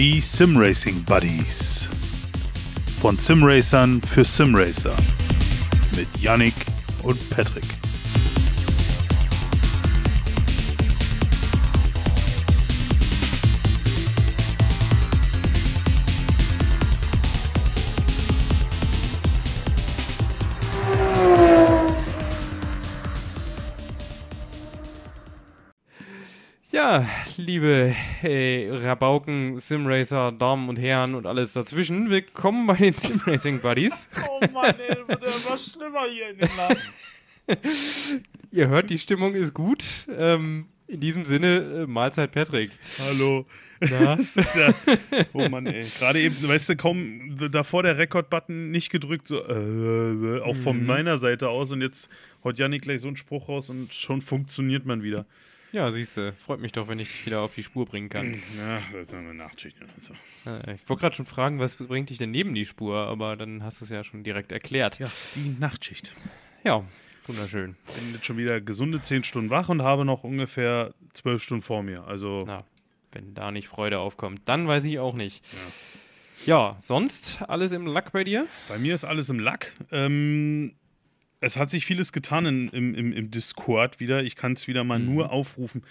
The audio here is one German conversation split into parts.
Die Simracing Buddies. Von Simracern für Simracer. Mit Yannick und Patrick. Liebe äh, Rabauken, Simracer, Damen und Herren und alles dazwischen, willkommen bei den Simracing Buddies. Oh Mann, ey, wird immer schlimmer hier in dem Laden. Ihr hört, die Stimmung ist gut. Ähm, in diesem Sinne, äh, Mahlzeit Patrick. Hallo. Na? Das ist ja, oh Mann, ey. Gerade eben, weißt du, kaum davor der Rekord-Button nicht gedrückt, so, äh, auch von Mhm. meiner Seite aus. Und jetzt haut Janik gleich so einen Spruch raus und schon funktioniert man wieder. Ja, siehst du, freut mich doch, wenn ich dich wieder auf die Spur bringen kann. Ja, das ist eine Nachtschicht. Also. Ich wollte gerade schon fragen, was bringt dich denn neben die Spur, aber dann hast du es ja schon direkt erklärt. Ja, die Nachtschicht. Ja, wunderschön. Bin jetzt schon wieder gesunde 10 Stunden wach und habe noch ungefähr 12 Stunden vor mir. Also, Na, wenn da nicht Freude aufkommt, dann weiß ich auch nicht. Ja, sonst alles im Lack bei dir? bei mir ist alles im Lack. Ähm, es hat sich vieles getan in, im, im, im Discord wieder. Ich kann es wieder mal Mhm. nur aufrufen.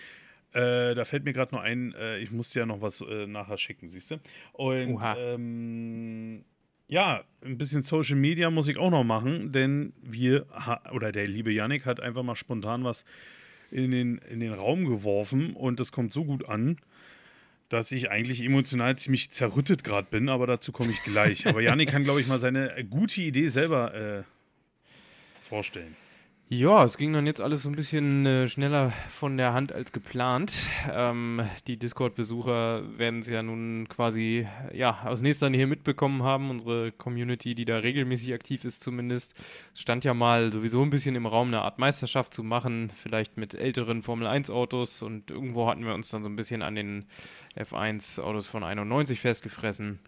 Äh, da fällt mir gerade noch ein, äh, ich muss dir ja noch was äh, nachher schicken, siehst du? Und Oha. ähm, ja, ein bisschen Social Media muss ich auch noch machen, denn wir, oder der liebe Yannick hat einfach mal spontan was in den, in den Raum geworfen und das kommt so gut an, dass ich eigentlich emotional ziemlich zerrüttet gerade bin, aber dazu komme ich gleich. Aber Yannick kann, glaube ich, mal seine gute Idee selber äh, vorstellen. Ja, es ging dann jetzt alles so ein bisschen äh, schneller von der Hand als geplant. Ähm, die Discord-Besucher werden es ja nun quasi ja, aus nächster Nähe mitbekommen haben. Unsere Community, die da regelmäßig aktiv ist zumindest, Es stand ja mal sowieso ein bisschen im Raum, eine Art Meisterschaft zu machen, vielleicht mit älteren Formel-1-Autos. Und irgendwo hatten wir uns dann so ein bisschen an den F1-Autos von 91 festgefressen.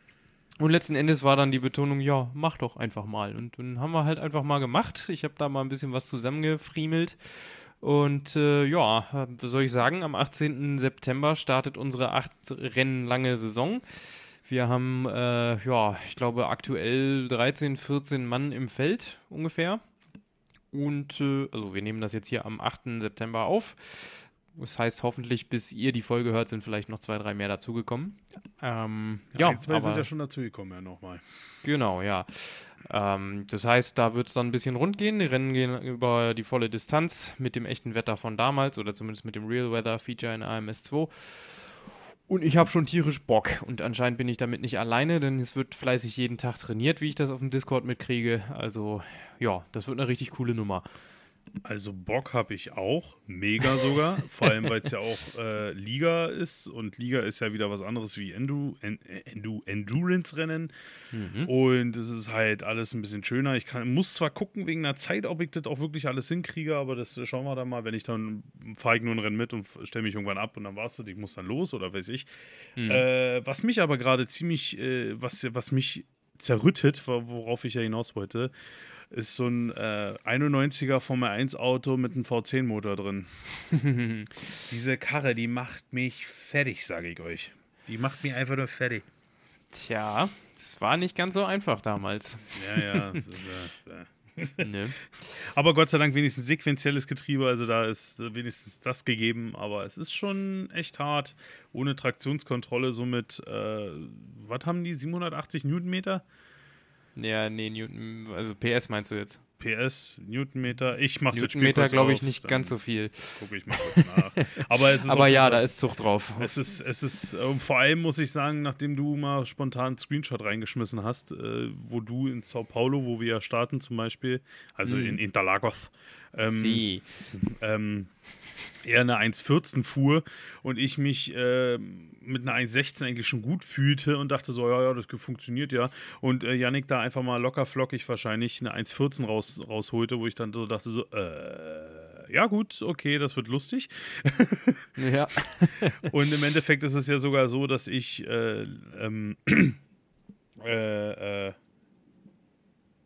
Und letzten Endes war dann die Betonung, ja, mach doch einfach mal. Und dann haben wir halt einfach mal gemacht. Ich habe da mal ein bisschen was zusammengefriemelt. Und äh, ja, was soll ich sagen, am 18. September startet unsere acht Rennen lange Saison. Wir haben, äh, ja, ich glaube aktuell 13, 14 Mann im Feld ungefähr. Und, äh, also wir nehmen das jetzt hier am 8. September auf. Das heißt, hoffentlich, bis ihr die Folge hört, sind vielleicht noch zwei, drei mehr dazugekommen. Ähm, ja, ein, zwei sind aber- ja schon dazugekommen, ja, nochmal. Genau, ja. Ähm, das heißt, da wird es dann ein bisschen rund gehen. Die Rennen gehen über die volle Distanz mit dem echten Wetter von damals oder zumindest mit dem Real Weather Feature in AMS 2. Und ich habe schon tierisch Bock. Und anscheinend bin ich damit nicht alleine, denn es wird fleißig jeden Tag trainiert, wie ich das auf dem Discord mitkriege. Also, ja, das wird eine richtig coole Nummer. Also Bock habe ich auch, mega sogar, vor allem weil es ja auch äh, Liga ist und Liga ist ja wieder was anderes wie Endu, en, Endu, Endurance-Rennen Mhm. und es ist halt alles ein bisschen schöner. Ich kann, muss zwar gucken wegen der Zeit, ob ich das auch wirklich alles hinkriege, aber das äh, schauen wir dann mal. Wenn ich dann fahre ich nur ein Rennen mit und stelle mich irgendwann ab und dann war es das, ich muss dann los oder weiß ich. Mhm. Äh, was mich aber gerade ziemlich, äh, was, was mich zerrüttet, wo- worauf ich ja hinaus wollte, ist so ein äh, 91er Formel 1 Auto mit einem V10-Motor drin. Diese Karre, die macht mich fertig, sage ich euch. Die macht mich einfach nur fertig. Tja, das war nicht ganz so einfach damals. Ja, ja. das ist, äh, äh. ne? Aber Gott sei Dank wenigstens sequenzielles Getriebe, also da ist äh, wenigstens das gegeben. Aber es ist schon echt hart, ohne Traktionskontrolle, somit, äh, was haben die, 780 Newtonmeter? Ja, nee, Newton, also PS meinst du jetzt? PS, Newtonmeter. Ich mache das Spiel Newtonmeter glaube ich nicht ganz so viel. Gucke ich mal kurz nach. Aber es ist Aber ja, da ist Zucht drauf. Es ist, es ist, äh, vor allem muss ich sagen, nachdem du mal spontan einen Screenshot reingeschmissen hast, äh, wo du in Sao Paulo, wo wir ja starten zum Beispiel, also Mhm. in Interlagos, ähm, Sie. ähm, er eine 1,14 fuhr und ich mich äh, mit einer 1,16 eigentlich schon gut fühlte und dachte so, ja, ja, das funktioniert ja. Und äh, Yannick da einfach mal locker flockig wahrscheinlich eine 1,14 raus, rausholte, wo ich dann so dachte so, äh, ja gut, okay, das wird lustig. Ja. Und im Endeffekt ist es ja sogar so, dass ich äh, ähm, äh, äh,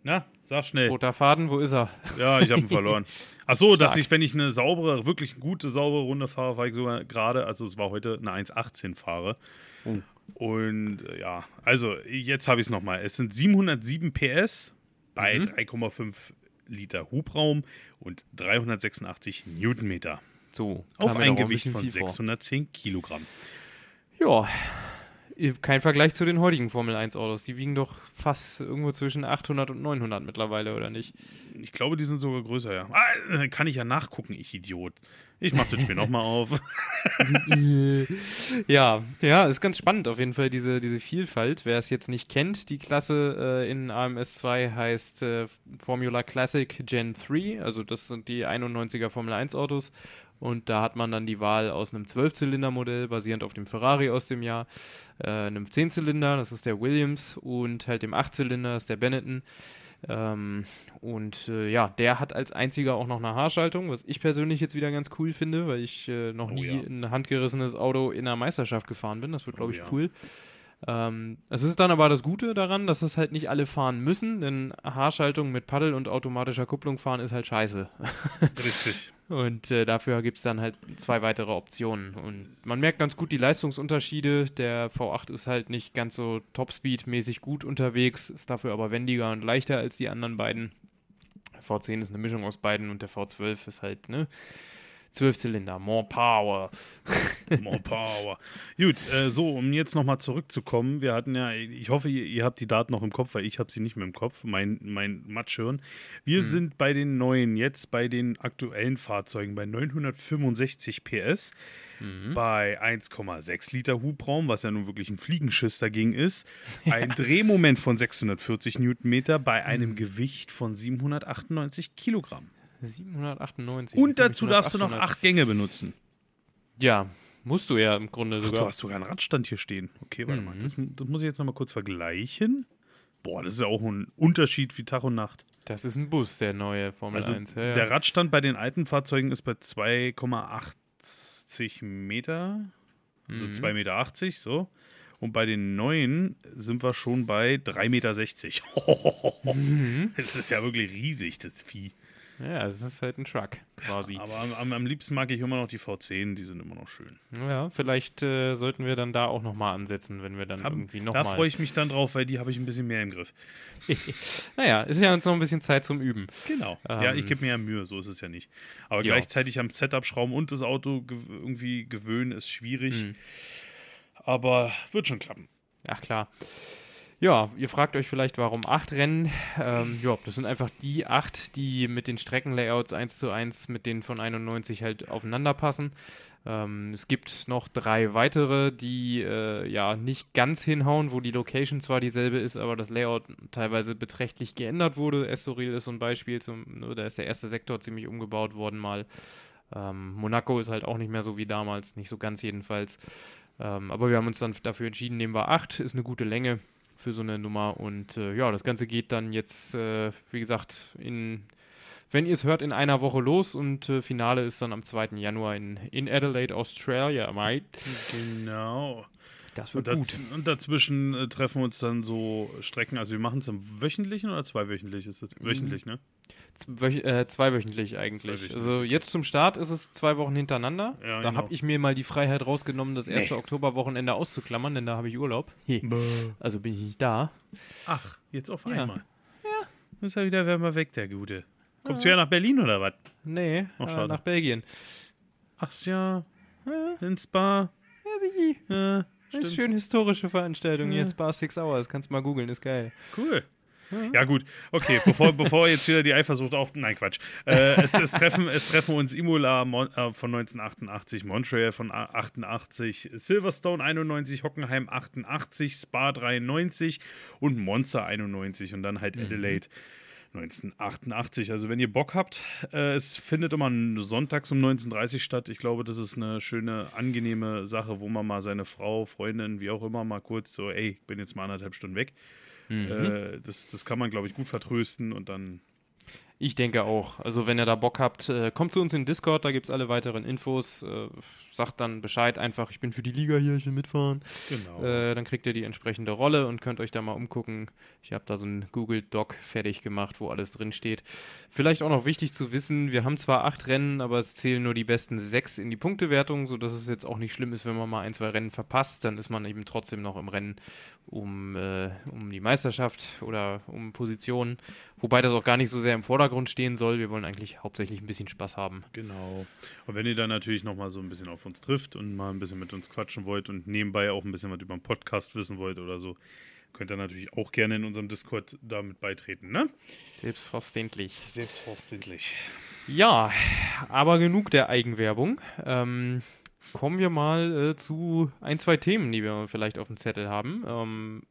na, sag schnell. Roter Faden, wo ist er? Ja, ich habe ihn verloren. Ach so, dass Stark. ich, wenn ich eine saubere, wirklich gute, saubere Runde fahre, fahre ich sogar gerade, also es war heute eine 1,18 fahre. Oh. Und äh, ja, also jetzt habe ich es nochmal. Es sind 707 PS bei Mhm. 3,5 Liter Hubraum und 386 Newtonmeter. So, Auf ein Gewicht bisschen von viel vor. 610 Kilogramm. Ja, kein Vergleich zu den heutigen Formel 1 Autos. Die wiegen doch fast irgendwo zwischen 800 und 900 mittlerweile, oder nicht? Ich glaube, die sind sogar größer, ja. Ah, kann ich ja nachgucken, ich Idiot. Ich mache das Spiel nochmal auf. Ja, ja, ist ganz spannend auf jeden Fall, diese, diese Vielfalt. Wer es jetzt nicht kennt, die Klasse äh, in AMS 2 heißt äh, Formula Classic Gen 3, also das sind die 91er Formel 1 Autos. Und da hat man dann die Wahl aus einem 12-Zylinder-Modell, basierend auf dem Ferrari aus dem Jahr, äh, einem 10-Zylinder, das ist der Williams, und halt dem 8-Zylinder, das ist der Benetton. Ähm, und äh, ja, der hat als einziger auch noch eine Haarschaltung, was ich persönlich jetzt wieder ganz cool finde, weil ich äh, noch Oh nie ja. ein handgerissenes Auto in einer Meisterschaft gefahren bin. Das wird, glaube Oh ich, ja. cool. Ähm, es ist dann aber das Gute daran, dass es halt nicht alle fahren müssen, denn Haarschaltung mit Paddel und automatischer Kupplung fahren ist halt scheiße. Richtig. Und äh, dafür gibt es dann halt zwei weitere Optionen. Und man merkt ganz gut die Leistungsunterschiede. Der V8 ist halt nicht ganz so Topspeed-mäßig gut unterwegs, ist dafür aber wendiger und leichter als die anderen beiden. Der V10 ist eine Mischung aus beiden und der V12 ist halt, ne? 12 Zylinder, more power. More power. Gut, äh, so, um jetzt nochmal zurückzukommen. Wir hatten ja, ich hoffe, ihr, ihr habt die Daten noch im Kopf, weil ich habe sie nicht mehr im Kopf, mein, mein Matschhirn. Wir sind bei den neuen, jetzt bei den aktuellen Fahrzeugen bei 965 PS, bei 1,6 Liter Hubraum, was ja nun wirklich ein Fliegenschiss dagegen ist, ein Drehmoment von 640 Newtonmeter bei einem Gewicht von 798 Kilogramm. 798. Und dazu darfst du noch 800? acht Gänge benutzen. Ja, musst du ja im Grunde Ach, du sogar. hast sogar einen Radstand hier stehen. Okay, warte Mhm. mal. Das, das muss ich jetzt nochmal kurz vergleichen. Boah, das ist ja auch ein Unterschied wie Tag und Nacht. Das ist ein Bus, der neue Formel Also 1. Ja, ja. der Radstand bei den alten Fahrzeugen ist bei 2,80 Meter. Also Mhm. 2,80 Meter, so. Und bei den neuen sind wir schon bei 3,60 Meter. Mhm. Das ist ja wirklich riesig, das Vieh. Ja, es ist halt ein Truck quasi. Aber am, am, am liebsten mag ich immer noch die V10, die sind immer noch schön. Ja, vielleicht äh, sollten wir dann da auch nochmal ansetzen, wenn wir dann Hab- irgendwie da nochmal. freue ich mich dann drauf, weil die habe ich ein bisschen mehr im Griff. naja, ist ja uns noch ein bisschen Zeit zum Üben. Genau. ja, ich Ähm, gebe mir ja Mühe, so ist es ja nicht. Aber Ja. gleichzeitig am Setup schrauben und das Auto gew irgendwie gewöhnen ist schwierig. Mhm. Aber wird schon klappen. Ach klar. Ja, ihr fragt euch vielleicht, warum acht Rennen? Ähm, ja, das sind einfach die acht, die mit den Streckenlayouts 1 zu 1 mit denen von 91 halt aufeinander passen. Ähm, es gibt noch drei weitere, die äh, ja nicht ganz hinhauen, wo die Location zwar dieselbe ist, aber das Layout teilweise beträchtlich geändert wurde. Estoril ist so ein Beispiel, zum, da ist der erste Sektor ziemlich umgebaut worden mal. Ähm, Monaco ist halt auch nicht mehr so wie damals, nicht so ganz jedenfalls. Ähm, aber wir haben uns dann dafür entschieden, nehmen wir 8, ist eine gute Länge für so eine Nummer. Und äh, ja, das Ganze geht dann jetzt, äh, wie gesagt, in, wenn ihr es hört, in einer Woche los und äh, Finale ist dann am 2. Januar in, in Adelaide, Australia, mate. Genau. Das Und, wird daz und dazwischen äh, treffen wir uns dann so Strecken. Also wir machen es im wöchentlichen oder zweiwöchentlich ist es? Mhm. Wöchentlich, ne? Wöch äh, zweiwöchentlich eigentlich. Zweiwöchentlich. Also jetzt zum Start ist es zwei Wochen hintereinander. Ja, da genau. habe ich mir mal die Freiheit rausgenommen, das erste Nee. Oktoberwochenende auszuklammern, denn da habe ich Urlaub. He. Also bin ich nicht da. Ach, jetzt auf Ja. einmal. Ja. Ist ja wieder wärmer weg, der Gute. Kommst du ja nach Berlin oder was? Nee, Ach, äh, nach Belgien. Ach ja, Ja, ins Spa. ja, sichi. Ja, Das ist schön historische Veranstaltung. Hier Ja. Spa Six Hours. Kannst mal googeln, ist geil. Cool. Ja, gut. Okay, bevor, bevor jetzt wieder die Eifersucht auf. Nein, Quatsch. Äh, es, es, treffen, es treffen uns Imola Mon äh, von 1988, Montreal von a- 88, Silverstone 91, Hockenheim 88, Spa 93 und Monza 91 und dann halt Adelaide 1988. Also, wenn ihr Bock habt, äh, es findet immer sonntags um 19.30 Uhr statt. Ich glaube, das ist eine schöne, angenehme Sache, wo man mal seine Frau, Freundin, wie auch immer, mal kurz so, ey, ich bin jetzt mal anderthalb Stunden weg. Mhm. Äh, das, das kann man, glaube ich, gut vertrösten und dann. Ich denke auch. Also wenn ihr da Bock habt, äh, kommt zu uns in Discord, da gibt es alle weiteren Infos. Sagt dann Bescheid einfach, ich bin für die Liga hier, ich will mitfahren. Genau. Äh, dann kriegt ihr die entsprechende Rolle und könnt euch da mal umgucken. Ich habe da so einen Google Doc fertig gemacht, wo alles drin steht. Vielleicht auch noch wichtig zu wissen, wir haben zwar acht Rennen, aber es zählen nur die besten sechs in die Punktewertung, sodass es jetzt auch nicht schlimm ist, wenn man mal ein, zwei Rennen verpasst. Dann ist man eben trotzdem noch im Rennen um, äh, um die Meisterschaft oder um Positionen. Wobei das auch gar nicht so sehr im Vordergrund stehen soll. Wir wollen eigentlich hauptsächlich ein bisschen Spaß haben. Genau. Und wenn ihr dann natürlich nochmal so ein bisschen auf uns trifft und mal ein bisschen mit uns quatschen wollt und nebenbei auch ein bisschen was über den Podcast wissen wollt oder so, könnt ihr natürlich auch gerne in unserem Discord damit beitreten, ne? Selbstverständlich. Selbstverständlich. Ja, aber genug der Eigenwerbung. Ähm, kommen wir mal äh, zu ein, zwei Themen, die wir vielleicht auf dem Zettel haben. Ähm,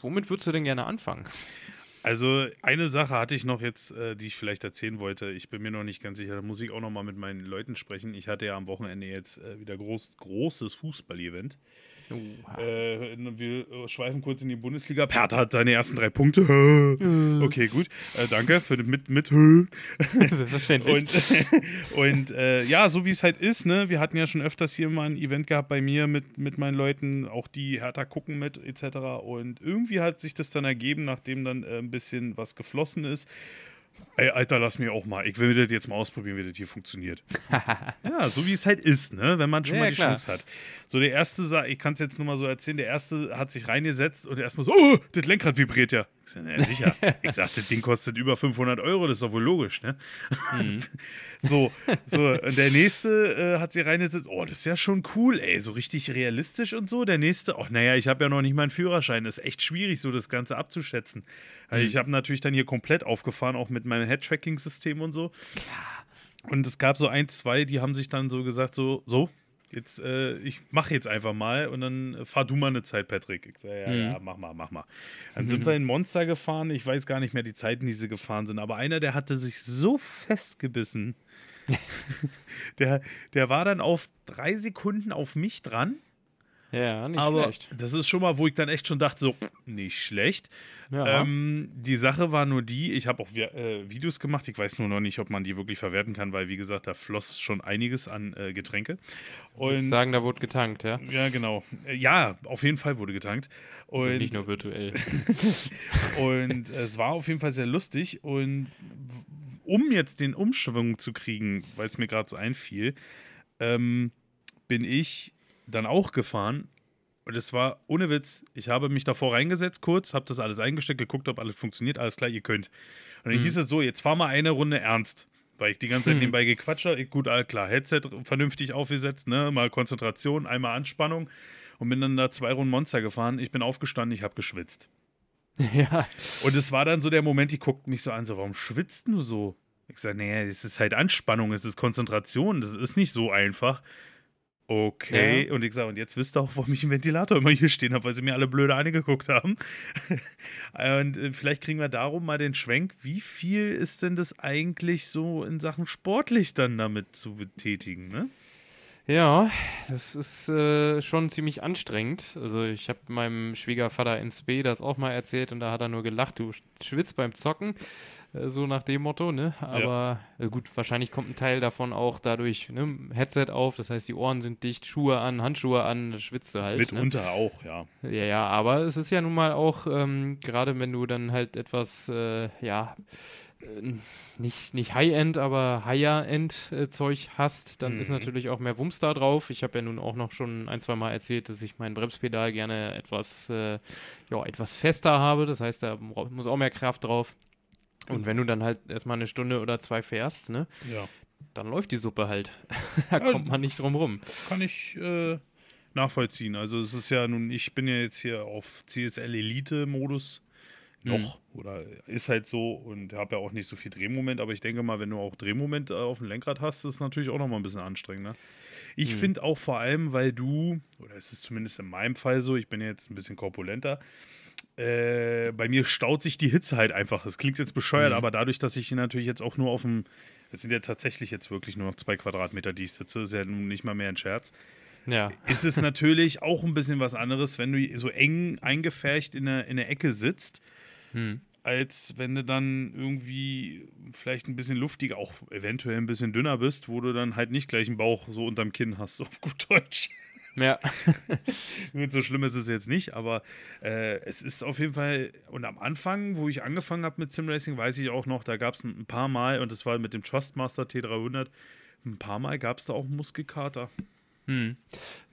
womit würdest du denn gerne anfangen? Also eine Sache hatte ich noch jetzt, äh, die ich vielleicht erzählen wollte. Ich bin mir noch nicht ganz sicher. Da muss ich auch noch mal mit meinen Leuten sprechen. Ich hatte ja am Wochenende jetzt äh, wieder groß, großes Fußball-Event. Äh, wir äh, schweifen kurz in die Bundesliga. Perth hat seine ersten drei Punkte. okay, gut. Äh, danke für den mit. mit. Selbstverständlich. Und, und äh, ja, so wie es halt ist, ne? Wir hatten ja schon öfters hier mal ein Event gehabt bei mir mit, mit meinen Leuten, auch die Hertha gucken mit, etc. Und irgendwie hat sich das dann ergeben, nachdem dann äh, ein bisschen was geflossen ist. Ey, Alter, lass mich auch mal. Ich will das jetzt mal ausprobieren, wie das hier funktioniert. ja, so wie es halt ist, ne? wenn man schon ja, mal die klar. Chance hat. So, der erste, ich kann es jetzt nur mal so erzählen, der erste hat sich reingesetzt und erstmal so, oh, das Lenkrad vibriert ja. Ich sag, na, sicher. ich sag, das Ding kostet über 500 Euro, das ist doch wohl logisch, ne? Mhm. so, so, und der nächste äh, hat sich reingesetzt, oh, das ist ja schon cool, ey, so richtig realistisch und so. Der nächste, ach, naja, ich habe ja noch nicht meinen Führerschein, das ist echt schwierig, so das Ganze abzuschätzen. Also ich habe natürlich dann hier komplett aufgefahren, auch mit meinem Head-Tracking-System und so. Klar. Und es gab so ein, zwei, die haben sich dann so gesagt, so, so, jetzt, äh, ich mache jetzt einfach mal und dann fahr du mal eine Zeit, Patrick. Ich sage, ja, mhm. ja, mach mal, mach mal. Dann sind wir in Monster gefahren. Ich weiß gar nicht mehr die Zeiten, die sie gefahren sind, aber einer, der hatte sich so festgebissen. der, der war dann auf drei Sekunden auf mich dran. Ja, nicht aber schlecht. Das ist schon mal, wo ich dann echt schon dachte, so, nicht schlecht. Ja. Ähm, die Sache war nur die, ich habe auch äh, Videos gemacht, ich weiß nur noch nicht, ob man die wirklich verwerten kann, weil wie gesagt, da floss schon einiges an äh, Getränke. Und ich sagen, da wurde getankt, ja? Ja, genau. Äh, ja, auf jeden Fall wurde getankt. Also und also nicht nur virtuell. und es war auf jeden Fall sehr lustig und um jetzt den Umschwung zu kriegen, weil es mir gerade so einfiel, ähm, bin ich dann auch gefahren und es war ohne Witz, ich habe mich davor reingesetzt kurz, habe das alles eingesteckt, geguckt, ob alles funktioniert, alles klar, ihr könnt. Und dann mhm. hieß es so, jetzt fahr mal eine Runde ernst. Weil ich die ganze Zeit hm. nebenbei gequatscht habe. Gut, alles klar, Headset vernünftig aufgesetzt, ne? mal Konzentration, einmal Anspannung und bin dann da zwei Runden Monster gefahren. Ich bin aufgestanden, ich habe geschwitzt. Ja. Und es war dann so der Moment, die guckt mich so an, so, warum schwitzt du so? Ich sage, naja, es ist halt Anspannung, es ist Konzentration, das ist nicht so einfach. Okay, ja. und ich sage, und jetzt wisst ihr auch, warum ich einen Ventilator immer hier stehen habe, weil sie mir alle blöde angeguckt haben. und äh, vielleicht kriegen wir darum mal den Schwenk, wie viel ist denn das eigentlich so in Sachen sportlich dann damit zu betätigen, ne? Ja, das ist äh, schon ziemlich anstrengend. Also ich habe meinem Schwiegervater ins B das auch mal erzählt und da hat er nur gelacht, du schwitzt beim Zocken. Äh, so nach dem Motto, ne? Aber ja. äh, gut, wahrscheinlich kommt ein Teil davon auch dadurch, ne? Headset auf, das heißt, die Ohren sind dicht, Schuhe an, Handschuhe an, schwitzt du halt. Ne? Mitunter ne? auch, ja. Ja, ja, aber es ist ja nun mal auch, ähm, gerade wenn du dann halt etwas, äh, ja, nicht, nicht High-End, aber Higher-End-Zeug äh, hast, dann mhm. ist natürlich auch mehr Wumms da drauf. Ich habe ja nun auch noch schon ein, zwei Mal erzählt, dass ich mein Bremspedal gerne etwas, äh, ja, etwas fester habe. Das heißt, da muss auch mehr Kraft drauf. Und wenn du dann halt erstmal eine Stunde oder zwei fährst, ne? Ja. Dann läuft die Suppe halt. da ja, kommt man nicht drum rum. Kann ich äh, nachvollziehen. Also es ist ja nun, ich bin ja jetzt hier auf CSL Elite-Modus noch mhm. oder ist halt so und habe ja auch nicht so viel Drehmoment, aber ich denke mal, wenn du auch Drehmoment äh, auf dem Lenkrad hast, ist es natürlich auch noch mal ein bisschen anstrengender. Ich mhm. finde auch vor allem, weil du, oder es ist zumindest in meinem Fall so, ich bin ja jetzt ein bisschen korpulenter, äh, bei mir staut sich die Hitze halt einfach. Das klingt jetzt bescheuert, mhm. aber dadurch, dass ich natürlich jetzt auch nur auf dem, das sind ja tatsächlich jetzt wirklich nur noch zwei Quadratmeter, die ich sitze, ist ja nun nicht mal mehr ein Scherz. Ja. Ist es natürlich auch ein bisschen was anderes, wenn du so eng eingefärcht in der, in der Ecke sitzt. Mhm. als wenn du dann irgendwie vielleicht ein bisschen luftiger, auch eventuell ein bisschen dünner bist, wo du dann halt nicht gleich einen Bauch so unterm Kinn hast, so auf gut Deutsch. Ja. so schlimm ist es jetzt nicht, aber äh, es ist auf jeden Fall, und am Anfang, wo ich angefangen habe mit Simracing, weiß ich auch noch, da gab es ein paar Mal, und das war mit dem Trustmaster T300, ein paar Mal gab es da auch Muskelkater. Hm.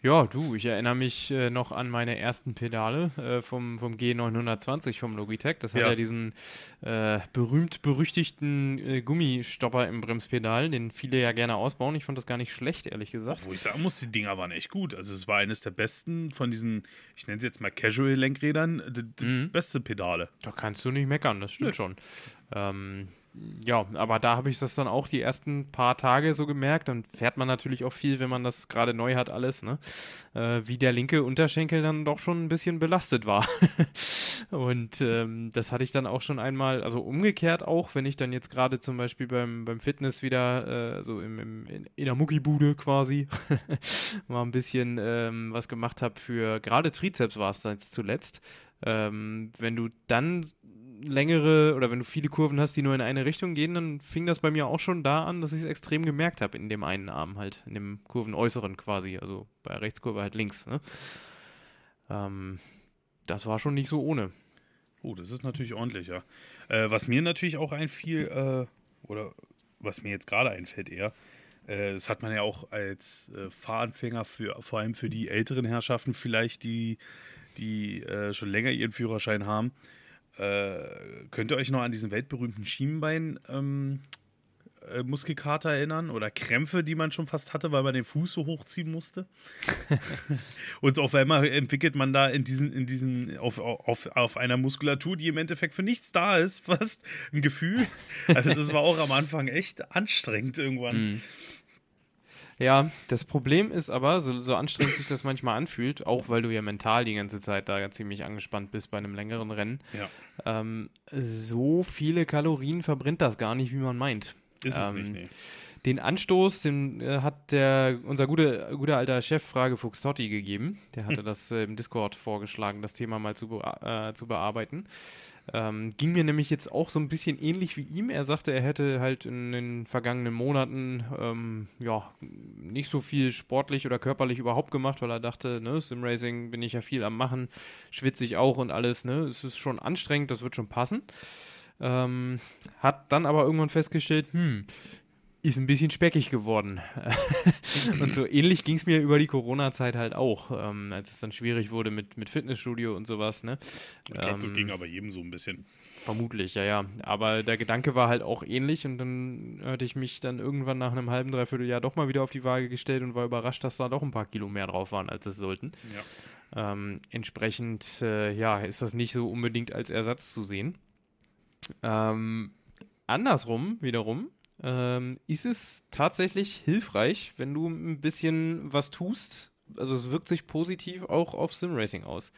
Ja, du, ich erinnere mich äh, noch an meine ersten Pedale äh, vom, vom G920 vom Logitech. Das hat ja, ja diesen äh, berühmt-berüchtigten äh, Gummistopper im Bremspedal, den viele ja gerne ausbauen. Ich fand das gar nicht schlecht, ehrlich gesagt. Wo ich sagen muss, die Dinger waren echt gut. Also es war eines der besten von diesen, ich nenne sie jetzt mal Casual-Lenkrädern, die, mhm. beste Pedale. Da kannst du nicht meckern, das stimmt ja. schon. Ähm, ja, aber da habe ich das dann auch die ersten paar Tage so gemerkt. Dann fährt man natürlich auch viel, wenn man das gerade neu hat, alles, ne? Äh, wie der linke Unterschenkel dann doch schon ein bisschen belastet war. und ähm, das hatte ich dann auch schon einmal, also umgekehrt auch, wenn ich dann jetzt gerade zum Beispiel beim, beim Fitness wieder, äh, so im, im, in, in der Muckibude quasi, mal ein bisschen ähm, was gemacht habe für, gerade Trizeps war es jetzt zuletzt. Ähm, wenn du dann längere oder wenn du viele Kurven hast, die nur in eine Richtung gehen, dann fing das bei mir auch schon da an, dass ich es extrem gemerkt habe in dem einen Arm halt, in dem Kurvenäußeren quasi, also bei Rechtskurve halt links. Ne? Ähm, das war schon nicht so ohne. Oh, das ist natürlich ordentlich, ja. Äh, was mir natürlich auch einfiel, äh, oder was mir jetzt gerade einfällt eher, äh, das hat man ja auch als äh, Fahranfänger für, vor allem für die älteren Herrschaften vielleicht, die, die äh, schon länger ihren Führerschein haben, äh, könnt ihr euch noch an diesen weltberühmten Schienenbein ähm, äh, Muskelkater erinnern oder Krämpfe, die man schon fast hatte, weil man den Fuß so hochziehen musste. und auf einmal entwickelt man da in diesen, in diesen, auf, auf, auf einer Muskulatur, die im Endeffekt für nichts da ist, fast ein Gefühl. Also das war auch am Anfang echt anstrengend irgendwann. Mm. Ja, das Problem ist aber, so, so anstrengend sich das manchmal anfühlt, auch weil du ja mental die ganze Zeit da ziemlich angespannt bist bei einem längeren Rennen, ja. ähm, so viele Kalorien verbrennt das gar nicht, wie man meint. Ist es ähm, nicht, nee. Den Anstoß, den äh, hat der, unser guter gute alter Chef Frage Fuchs Totti gegeben. Der hatte hm. das äh, im Discord vorgeschlagen, das Thema mal zu, äh, zu bearbeiten. Ähm, ging mir nämlich jetzt auch so ein bisschen ähnlich wie ihm. Er sagte, er hätte halt in den vergangenen Monaten ähm, ja nicht so viel sportlich oder körperlich überhaupt gemacht, weil er dachte, ne, Simracing bin ich ja viel am machen, schwitze ich auch und alles, ne, es ist schon anstrengend, das wird schon passen. Ähm, hat dann aber irgendwann festgestellt, hm, ist ein bisschen speckig geworden. und so ähnlich ging es mir über die Corona-Zeit halt auch, ähm, als es dann schwierig wurde mit, mit Fitnessstudio und sowas. Ne? Ich glaube, ähm, das ging aber jedem so ein bisschen. Vermutlich, ja, ja. Aber der Gedanke war halt auch ähnlich und dann hatte ich mich dann irgendwann nach einem halben, dreiviertel Jahr doch mal wieder auf die Waage gestellt und war überrascht, dass da doch ein paar Kilo mehr drauf waren, als es sollten. Ja. Ähm, entsprechend, äh, ja, ist das nicht so unbedingt als Ersatz zu sehen. Ähm, andersrum wiederum ähm, ist es tatsächlich hilfreich, wenn du ein bisschen was tust. Also es wirkt sich positiv auch auf Simracing aus.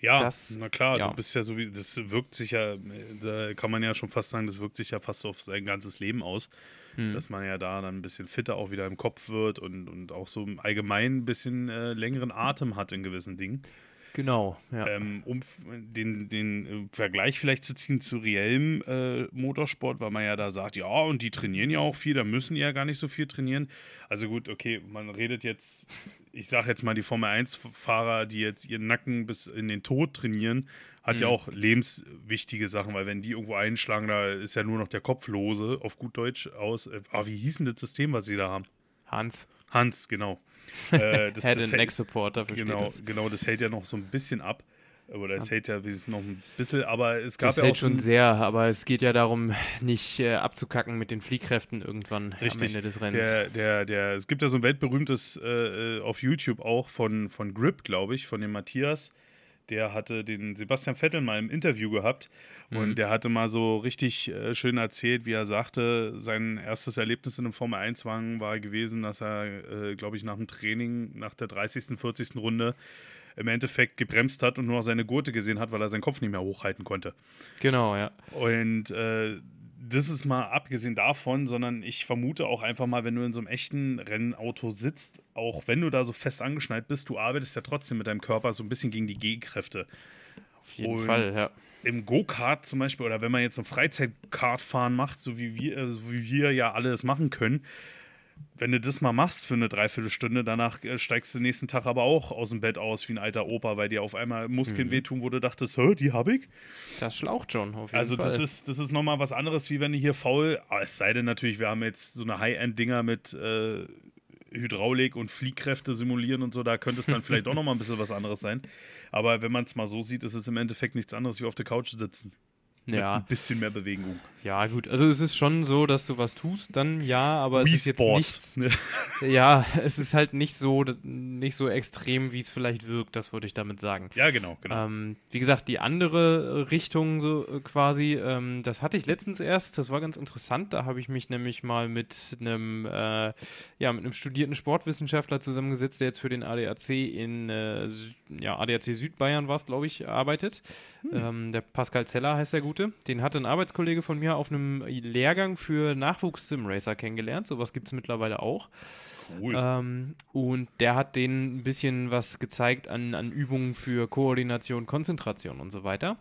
Ja, das, na klar, ja. du bist ja so wie, das wirkt sich ja, da kann man ja schon fast sagen, das wirkt sich ja fast auf sein ganzes Leben aus. Hm. Dass man ja da dann ein bisschen fitter auch wieder im Kopf wird und, und auch so im Allgemeinen ein bisschen äh, längeren Atem hat in gewissen Dingen. Genau, ja. Ähm, um den, den äh, Vergleich vielleicht zu ziehen zu reellem äh, Motorsport, weil man ja da sagt, ja, und die trainieren ja auch viel, da müssen die ja gar nicht so viel trainieren. Also gut, okay, man redet jetzt, ich sage jetzt mal, die Formel 1-Fahrer, die jetzt ihren Nacken bis in den Tod trainieren, hat mhm. ja auch lebenswichtige Sachen, weil wenn die irgendwo einschlagen, da ist ja nur noch der Kopf lose, auf gut Deutsch aus. Äh, ah, wie hieß denn das System, was sie da haben? Hans. Hans, genau. Äh, das, Head das and Neck Support, dafür genau, steht das. Genau, das hält ja noch so ein bisschen ab. Oder es ja. hält ja noch ein bisschen, aber es gab das ja hält schon sehr, aber es geht ja darum, nicht äh, abzukacken mit den Fliehkräften irgendwann Richtig. am Ende des Rennens. Der, der, der, es gibt ja so ein weltberühmtes äh, äh auf YouTube auch von, von Grip, glaube ich, von dem Matthias der hatte den Sebastian Vettel mal im Interview gehabt und mhm. der hatte mal so richtig äh, schön erzählt, wie er sagte, sein erstes Erlebnis in einem Formel-1-Wagen war gewesen, dass er, äh, glaube ich, nach dem Training, nach der 30., 40. Runde im Endeffekt gebremst hat und nur noch seine Gurte gesehen hat, weil er seinen Kopf nicht mehr hochhalten konnte. Genau, ja. Und äh, das ist mal abgesehen davon, sondern ich vermute auch einfach mal, wenn du in so einem echten Rennauto sitzt, auch wenn du da so fest angeschnallt bist, du arbeitest ja trotzdem mit deinem Körper so ein bisschen gegen die Gegenkräfte. Auf jeden Und Fall, ja. im Go-Kart zum Beispiel, oder wenn man jetzt ein Freizeit-Kart-Fahren macht, so wie wir, äh, so wie wir ja alle es machen können, wenn du das mal machst für eine Dreiviertelstunde, danach äh, steigst du den nächsten Tag aber auch aus dem Bett aus wie ein alter Opa, weil dir auf einmal Muskeln mhm. wehtun, wo du dachtest, hä, die hab ich. Das schlaucht schon, auf jeden also Fall. Also das ist, das ist nochmal was anderes, wie wenn du hier faul, ah, es sei denn natürlich, wir haben jetzt so eine High-End-Dinger mit äh, Hydraulik und Fliehkräfte simulieren und so, da könnte es dann vielleicht auch nochmal ein bisschen was anderes sein. Aber wenn man es mal so sieht, ist es im Endeffekt nichts anderes wie auf der Couch sitzen. Ja. ein bisschen mehr Bewegung. Ja, gut. Also es ist schon so, dass du was tust, dann ja, aber Wii es ist jetzt Sports. nichts. ja, es ist halt nicht so, nicht so extrem, wie es vielleicht wirkt, das würde ich damit sagen. Ja, genau, genau. Ähm, wie gesagt, die andere Richtung so äh, quasi, ähm, das hatte ich letztens erst, das war ganz interessant. Da habe ich mich nämlich mal mit einem, äh, ja, mit einem studierten Sportwissenschaftler zusammengesetzt, der jetzt für den ADAC in äh, ja, ADAC Südbayern war es, glaube ich, arbeitet. Hm. Ähm, der Pascal Zeller heißt der Gute. Den hatte ein Arbeitskollege von mir auf einem Lehrgang für Nachwuchs-Sim-Racer kennengelernt. Sowas gibt es mittlerweile auch. Cool. Ähm, und der hat denen ein bisschen was gezeigt an, an Übungen für Koordination, Konzentration und so weiter.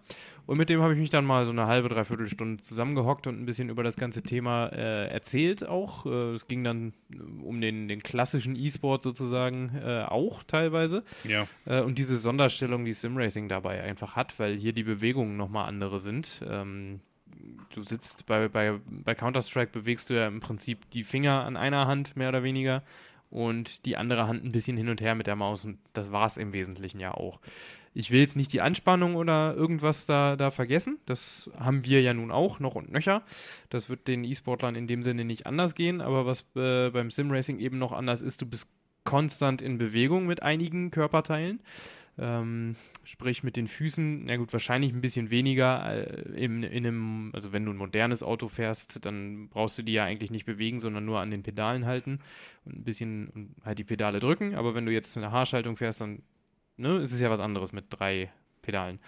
Und mit dem habe ich mich dann mal so eine halbe, dreiviertel Stunde zusammengehockt und ein bisschen über das ganze Thema äh, erzählt auch. Äh, es ging dann um den, den klassischen E-Sport sozusagen äh, auch teilweise. Ja. Äh, und diese Sonderstellung, die Simracing dabei einfach hat, weil hier die Bewegungen nochmal andere sind. Ähm, du sitzt bei, bei, bei Counter-Strike, bewegst du ja im Prinzip die Finger an einer Hand, mehr oder weniger, und die andere Hand ein bisschen hin und her mit der Maus. Und das war es im Wesentlichen ja auch. Ich will jetzt nicht die Anspannung oder irgendwas da, da vergessen. Das haben wir ja nun auch noch und nöcher. Das wird den E-Sportlern in dem Sinne nicht anders gehen. Aber was äh, beim Sim-Racing eben noch anders ist, du bist konstant in Bewegung mit einigen Körperteilen. Ähm, sprich mit den Füßen, na gut, wahrscheinlich ein bisschen weniger äh, in, in einem, also wenn du ein modernes Auto fährst, dann brauchst du die ja eigentlich nicht bewegen, sondern nur an den Pedalen halten und ein bisschen halt die Pedale drücken. Aber wenn du jetzt eine Haarschaltung fährst, dann ne, ist es ja was anderes mit drei Pedalen.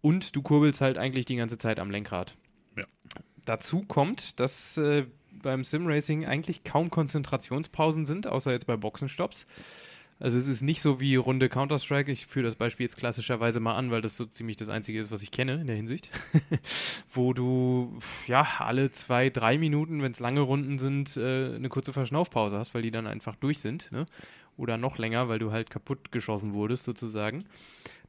Und du kurbelst halt eigentlich die ganze Zeit am Lenkrad. Ja. Dazu kommt, dass äh, beim Simracing eigentlich kaum Konzentrationspausen sind, außer jetzt bei Boxenstops. Also es ist nicht so wie Runde Counter-Strike. Ich führe das Beispiel jetzt klassischerweise mal an, weil das so ziemlich das Einzige ist, was ich kenne in der Hinsicht. Wo du ja alle zwei, drei Minuten, wenn es lange Runden sind, äh, eine kurze Verschnaufpause hast, weil die dann einfach durch sind. Ne? Oder noch länger, weil du halt kaputt geschossen wurdest sozusagen.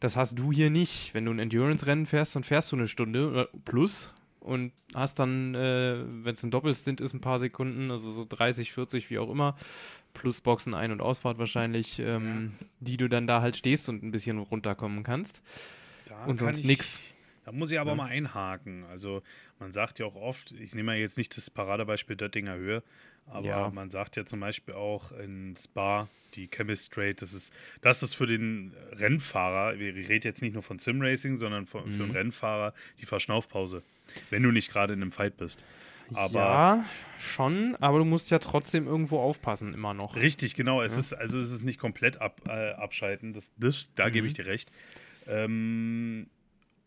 Das hast du hier nicht. Wenn du ein Endurance-Rennen fährst, dann fährst du eine Stunde plus und hast dann, äh, wenn es ein Doppelstint ist, ein paar Sekunden, also so 30, 40, wie auch immer, plus Boxen Ein- und Ausfahrt wahrscheinlich, ähm, ja. die du dann da halt stehst und ein bisschen runterkommen kannst. Da und sonst nichts. Da muss ich aber ja. mal einhaken. Also man sagt ja auch oft, ich nehme ja jetzt nicht das Paradebeispiel Döttinger Höhe, aber ja. man sagt ja zum Beispiel auch in Spa, die Chemistrate, das ist, das ist für den Rennfahrer, ich rede jetzt nicht nur von Simracing, sondern für, mhm. für den Rennfahrer die Verschnaufpause, wenn du nicht gerade in einem Fight bist. Aber ja, schon, aber du musst ja trotzdem irgendwo aufpassen, immer noch. Richtig, genau. Es ja. ist, also es ist nicht komplett ab, äh, abschalten. Das, das da mhm. gebe ich dir recht. Ähm,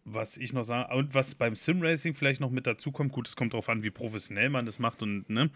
was ich noch sage, und was beim Sim-Racing vielleicht noch mit dazu kommt, gut, es kommt darauf an, wie professionell man das macht und ne,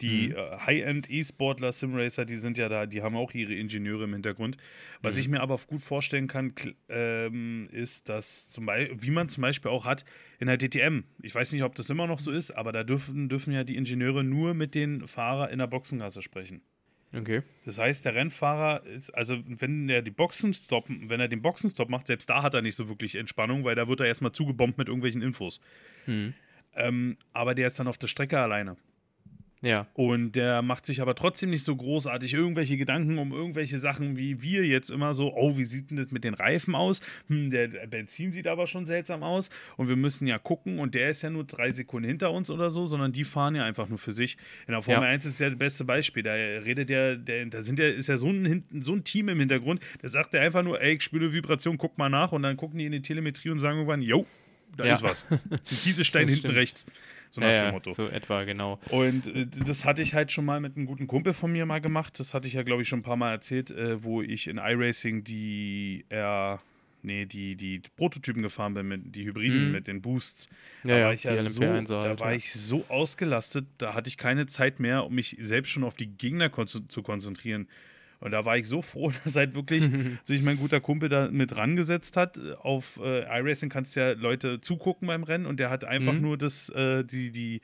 die mhm. äh, High-End-E-Sportler, Sim-Racer, die sind ja da, die haben auch ihre Ingenieure im Hintergrund. Was mhm. ich mir aber gut vorstellen kann, ähm, ist, dass zum Beispiel, wie man zum Beispiel auch hat in der DTM, ich weiß nicht, ob das immer noch so ist, aber da dürfen, dürfen ja die Ingenieure nur mit den Fahrer in der Boxengasse sprechen. Okay. Das heißt, der Rennfahrer ist, also wenn er die Boxenstopp, wenn er den Boxenstopp macht, selbst da hat er nicht so wirklich Entspannung, weil da wird er erstmal zugebombt mit irgendwelchen Infos. Hm. Ähm, aber der ist dann auf der Strecke alleine. Ja. Und der macht sich aber trotzdem nicht so großartig irgendwelche Gedanken um irgendwelche Sachen, wie wir jetzt immer so, oh, wie sieht denn das mit den Reifen aus? Hm, der Benzin sieht aber schon seltsam aus und wir müssen ja gucken und der ist ja nur drei Sekunden hinter uns oder so, sondern die fahren ja einfach nur für sich. In der Formel ja. 1 ist ja das beste Beispiel. Da redet der, der da sind ja, ist ja so ein, so ein Team im Hintergrund, da sagt er einfach nur, ey, ich spüre Vibration, guck mal nach und dann gucken die in die Telemetrie und sagen irgendwann, yo, da ja. ist was. Ein Kiesestein hinten rechts. So nach ja, dem Motto. So etwa, genau. Und äh, das hatte ich halt schon mal mit einem guten Kumpel von mir mal gemacht. Das hatte ich ja, glaube ich, schon ein paar Mal erzählt, äh, wo ich in iRacing die R. Nee, die, die Prototypen gefahren bin, mit, die Hybriden mhm. mit den Boosts. Da ja, war ich ja so, halt, da war ich so ausgelastet, da hatte ich keine Zeit mehr, um mich selbst schon auf die Gegner kon zu konzentrieren Und da war ich so froh, dass halt wirklich sich mein guter Kumpel da mit rangesetzt hat. Auf äh, iRacing kannst du ja Leute zugucken beim Rennen und der hat einfach Mhm. nur das, äh, die, die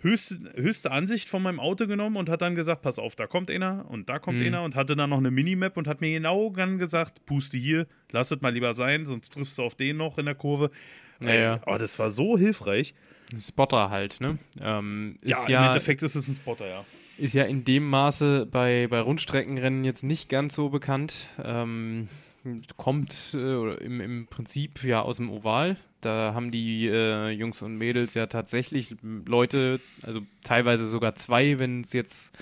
höchste, höchste Ansicht von meinem Auto genommen und hat dann gesagt, pass auf, da kommt einer und da kommt Mhm. einer und hatte dann noch eine Minimap und hat mir genau dann gesagt, puste hier, lass es mal lieber sein, sonst triffst du auf den noch in der Kurve. Ja, Ey, ja. Oh, das war so hilfreich. Spotter halt, ne? Ähm, Ja, ist im ja, Endeffekt ist es ein Spotter, ja. Ist ja in dem Maße bei, bei Rundstreckenrennen jetzt nicht ganz so bekannt. Ähm, kommt äh, im, im Prinzip ja aus dem Oval. Da haben die äh, Jungs und Mädels ja tatsächlich Leute, also teilweise sogar zwei, wenn es jetzt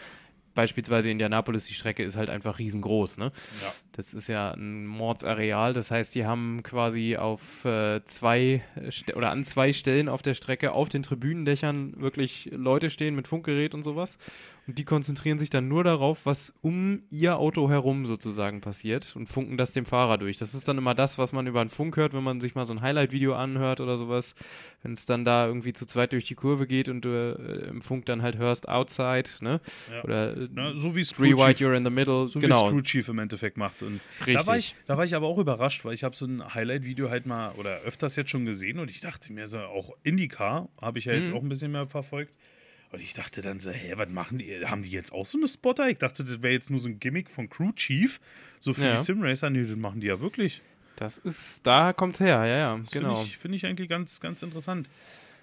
beispielsweise Indianapolis, die Strecke ist halt einfach riesengroß, ne? Ja. Das ist ja ein Mordsareal, das heißt, die haben quasi auf äh, zwei äh, oder an zwei Stellen auf der Strecke auf den Tribünendächern wirklich Leute stehen mit Funkgerät und sowas. Und die konzentrieren sich dann nur darauf, was um ihr Auto herum sozusagen passiert und funken das dem Fahrer durch. Das ist dann immer das, was man über einen Funk hört, wenn man sich mal so ein Highlight-Video anhört oder sowas. Wenn es dann da irgendwie zu zweit durch die Kurve geht und du äh, im Funk dann halt hörst Outside, ne? Ja. Oder äh, Na, so wie Three White, you're in the middle. so genau, wie Screw Chief im Endeffekt macht. Und richtig. Da war, ich, da war ich aber auch überrascht, weil ich habe so ein Highlight-Video halt mal oder öfters jetzt schon gesehen und ich dachte mir so, auch IndyCar habe ich ja jetzt Mhm. auch ein bisschen mehr verfolgt. Und ich dachte dann so, hä, was machen die? Haben die jetzt auch so eine Spotter? Ich dachte, das wäre jetzt nur so ein Gimmick von Crew Chief, so für Ja. die Simracer. Nee, das machen die ja wirklich. Das ist, da kommt's her, ja, ja, Das genau. Finde ich, find ich eigentlich ganz, ganz interessant.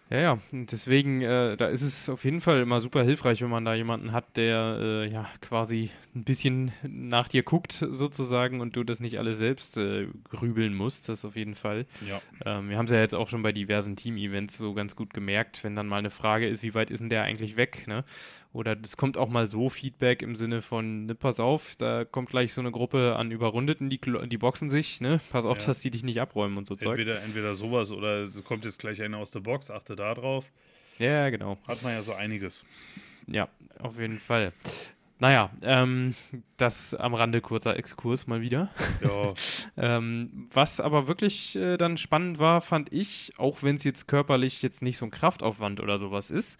Ja, ja, und deswegen, äh, da ist es auf jeden Fall immer super hilfreich, wenn man da jemanden hat, der äh, ja quasi ein bisschen nach dir guckt, sozusagen, und du das nicht alles selbst äh, grübeln musst, das auf jeden Fall. Ja. Ähm, wir haben es ja jetzt auch schon bei diversen Team-Events so ganz gut gemerkt, wenn dann mal eine Frage ist, wie weit ist denn der eigentlich weg, ne? Oder es kommt auch mal so Feedback im Sinne von, ne, pass auf, da kommt gleich so eine Gruppe an Überrundeten, die, die boxen sich, ne? Pass auf, Ja. dass die dich nicht abräumen und so Zeug. Entweder, entweder sowas oder kommt jetzt gleich einer aus der Box, achte da drauf. Ja, genau. Hat man ja so einiges. Ja, auf jeden Fall. Naja, ähm, das am Rande kurzer Exkurs mal wieder. Ja, Ähm, was aber wirklich äh, dann spannend war, fand ich, auch wenn es jetzt körperlich jetzt nicht so ein Kraftaufwand oder sowas ist,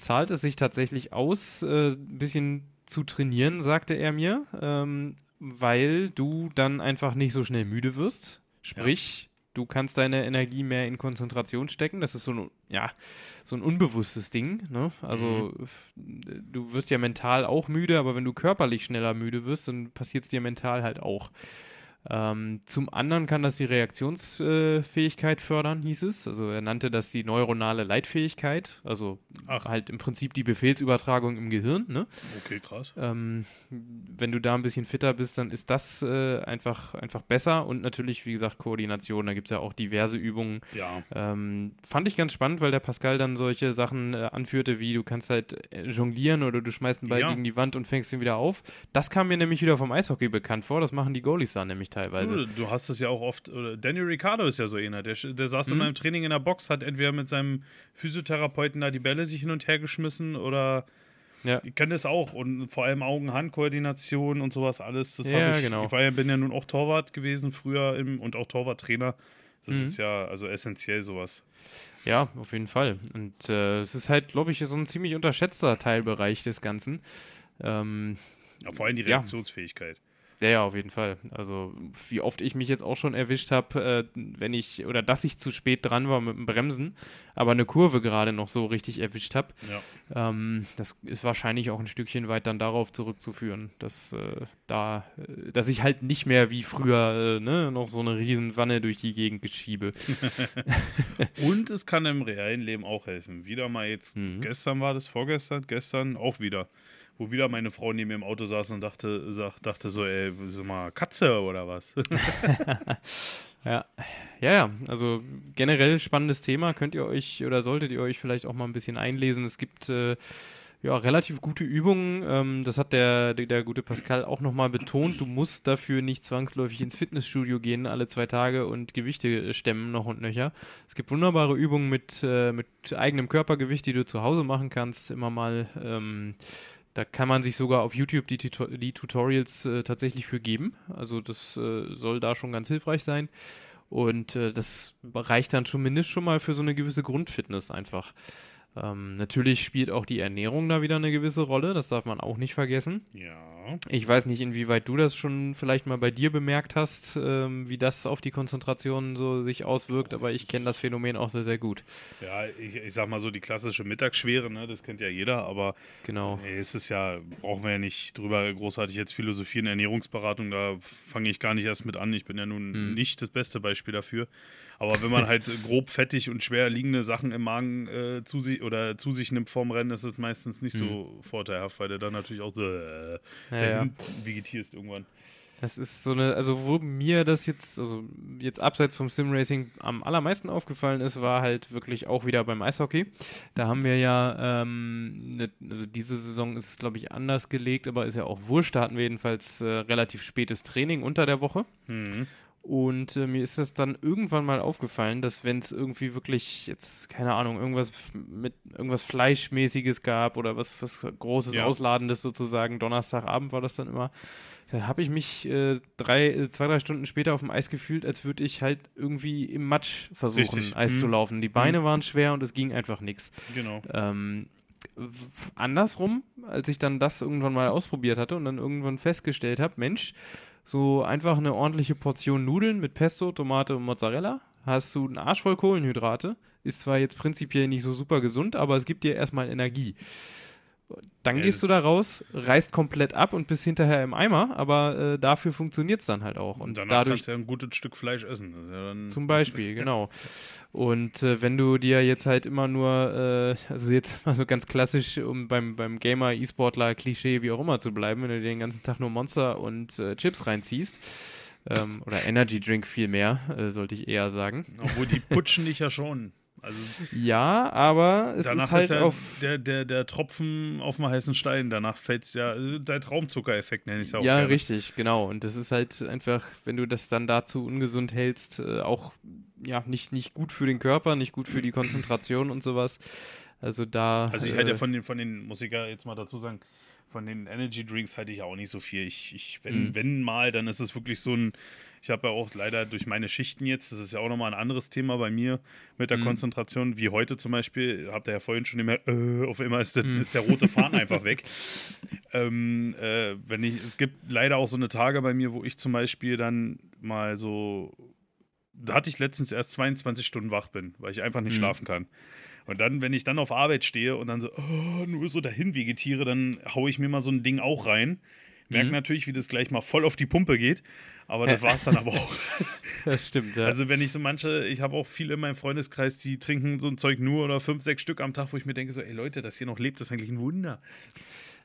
zahlt es sich tatsächlich aus, äh, ein bisschen zu trainieren, sagte er mir, ähm, weil du dann einfach nicht so schnell müde wirst. Sprich, du kannst deine Energie mehr in Konzentration stecken. Das ist so ein, ja, so ein unbewusstes Ding. Ne? Also du wirst ja mental auch müde, aber wenn du körperlich schneller müde wirst, dann passiert es dir mental halt auch. Ähm, zum anderen kann das die Reaktionsfähigkeit fördern, hieß es. Also er nannte das die neuronale Leitfähigkeit, also Ach. halt im Prinzip die Befehlsübertragung im Gehirn. Ne? okay, krass. Ähm, wenn du da ein bisschen fitter bist, dann ist das äh, einfach, einfach besser und natürlich, wie gesagt, Koordination. Da gibt es ja auch diverse Übungen. Ja, Ähm, fand ich ganz spannend, weil der Pascal dann solche Sachen äh, anführte, wie du kannst halt äh, jonglieren oder du schmeißt einen Ball Ja. gegen die Wand und fängst ihn wieder auf. Das kam mir nämlich wieder vom Eishockey bekannt vor. Das machen die Goalies da nämlich teilweise. Du, du hast es ja auch oft, oder Danny Ricciardo ist ja so einer, der, der saß Mhm. in einem Training in der Box, hat entweder mit seinem Physiotherapeuten da die Bälle sich hin und her geschmissen oder Ja. ich kenne das auch und vor allem Augen-Hand-Koordination und sowas alles. Das Ja, ich, genau. ich war ja, bin ja nun auch Torwart gewesen früher im, und auch Torwarttrainer. Das Mhm. ist ja also essentiell sowas. Ja, auf jeden Fall. Und äh, es ist halt, glaube ich, so ein ziemlich unterschätzter Teilbereich des Ganzen. Ähm, Ja, vor allem die. Reaktionsfähigkeit. Ja, ja, auf jeden Fall. Also, wie oft ich mich jetzt auch schon erwischt habe, äh, wenn ich, oder dass ich zu spät dran war mit dem Bremsen, aber eine Kurve gerade noch so richtig erwischt habe. Ja. Ähm, das ist wahrscheinlich auch ein Stückchen weit dann darauf zurückzuführen, dass äh, da, äh, dass ich halt nicht mehr wie früher äh, ne, noch so eine riesen Wanne durch die Gegend geschiebe. Und es kann im realen Leben auch helfen. Wieder mal jetzt, Mhm. gestern war das, vorgestern, gestern auch wieder. Wo wieder meine Frau neben mir im Auto saß und dachte, sag, dachte so, ey, sag mal, Katze oder was? Ja, ja, ja. Also generell spannendes Thema. Könnt ihr euch oder solltet ihr euch vielleicht auch mal ein bisschen einlesen. Es gibt äh, ja relativ gute Übungen. Ähm, das hat der, der, der gute Pascal auch nochmal betont. Du musst dafür nicht zwangsläufig ins Fitnessstudio gehen alle zwei Tage und Gewichte äh, stemmen noch und nöcher. Es gibt wunderbare Übungen mit, äh, mit eigenem Körpergewicht, die du zu Hause machen kannst. Immer mal. Ähm, da kann man sich sogar auf YouTube die, Tuto die Tutorials äh, tatsächlich für geben. Also das äh, soll da schon ganz hilfreich sein. Und äh, das reicht dann zumindest schon mal für so eine gewisse Grundfitness einfach. Ähm, natürlich spielt auch die Ernährung da wieder eine gewisse Rolle, das darf man auch nicht vergessen. Ja. Ich weiß nicht, inwieweit du das schon vielleicht mal bei dir bemerkt hast, ähm, wie das auf die Konzentration so sich auswirkt, aber ich kenne das Phänomen auch sehr, sehr gut. Ja, ich, ich sag mal so die klassische Mittagsschwere, ne, das kennt ja jeder, aber Genau. ey, es ist ja, brauchen wir ja nicht drüber großartig jetzt philosophieren, Ernährungsberatung, da fange ich gar nicht erst mit an. Ich bin ja nun Hm. nicht das beste Beispiel dafür. Aber wenn man halt grob fettig und schwer liegende Sachen im Magen äh, zu sich oder zu sich nimmt vorm Rennen, ist es meistens nicht so vorteilhaft, weil du dann natürlich auch so äh, Hm. Ja, ja. vegetierst irgendwann. Das ist so eine, also wo mir das jetzt, also jetzt abseits vom Simracing am allermeisten aufgefallen ist, war halt wirklich auch wieder beim Eishockey. Da haben wir ja, ähm, ne, also diese Saison ist es glaube ich anders gelegt, aber ist ja auch wurscht. Da hatten wir jedenfalls äh, relativ spätes Training unter der Woche. Mhm. Und äh, mir ist das dann irgendwann mal aufgefallen, dass wenn es irgendwie wirklich jetzt, keine Ahnung, irgendwas mit irgendwas Fleischmäßiges gab oder was, was Großes, Ja. Ausladendes sozusagen, Donnerstagabend war das dann immer, dann habe ich mich äh, drei, äh, zwei, drei Stunden später auf dem Eis gefühlt, als würde ich halt irgendwie im Matsch versuchen, Richtig. Eis zu Mhm. laufen. Die Beine waren schwer und es ging einfach nichts. Genau. Ähm, andersrum, als ich dann das irgendwann mal ausprobiert hatte und dann irgendwann festgestellt habe, Mensch, so einfach eine ordentliche Portion Nudeln mit Pesto, Tomate und Mozzarella, hast du einen Arsch voll Kohlenhydrate. Ist zwar jetzt prinzipiell nicht so super gesund, aber es gibt dir erstmal Energie. Dann Ja, gehst du da raus, reißt komplett ab und bist hinterher im Eimer, aber äh, dafür funktioniert es dann halt auch. Und Und danach dadurch kannst du ja ein gutes Stück Fleisch essen. Ja zum Beispiel, genau. Und äh, wenn du dir jetzt halt immer nur, äh, also jetzt mal so ganz klassisch, um beim, beim Gamer, E-Sportler, Klischee, wie auch immer zu bleiben, wenn du dir den ganzen Tag nur Monster und äh, Chips reinziehst, ähm, oder Energy Drink viel mehr, äh, sollte ich eher sagen. Obwohl die putschen dich ja schon. Also Ja, aber es ist halt ja auf. der, der, der Tropfen auf dem heißen Stein. Danach fällt es ja, äh, der Traumzuckereffekt nenne ich es ja auch. Ja, gerne. richtig, genau. Und das ist halt einfach, wenn du das dann dazu ungesund hältst, äh, auch ja nicht, nicht gut für den Körper, nicht gut für die Konzentration und sowas. Also da. Also ich halte ja äh, von den, von den, muss ich ja jetzt mal dazu sagen, von den Energy Drinks halte ich auch nicht so viel. Ich, ich wenn, Mhm. wenn mal, dann ist es wirklich so ein, ich habe ja auch leider durch meine Schichten jetzt, das ist ja auch nochmal ein anderes Thema bei mir mit der Mhm. Konzentration, wie heute zum Beispiel, habt ihr ja vorhin schon immer, äh, auf einmal ist der, Mhm. ist der rote Faden einfach weg. Ähm, äh, wenn ich, es gibt leider auch so eine Tage bei mir, wo ich zum Beispiel dann mal so, da hatte ich letztens erst 22 Stunden wach bin, weil ich einfach nicht Mhm. schlafen kann. Und dann, wenn ich dann auf Arbeit stehe und dann so oh, nur so dahin vegetiere, dann haue ich mir mal so ein Ding auch rein. Merke Mhm. natürlich, wie das gleich mal voll auf die Pumpe geht. Aber das war es dann aber auch. Das stimmt, ja. Also wenn ich so manche, ich habe auch viele in meinem Freundeskreis, die trinken so ein Zeug nur oder fünf, sechs Stück am Tag, wo ich mir denke so, ey Leute, dass hier noch lebt, ist eigentlich ein Wunder.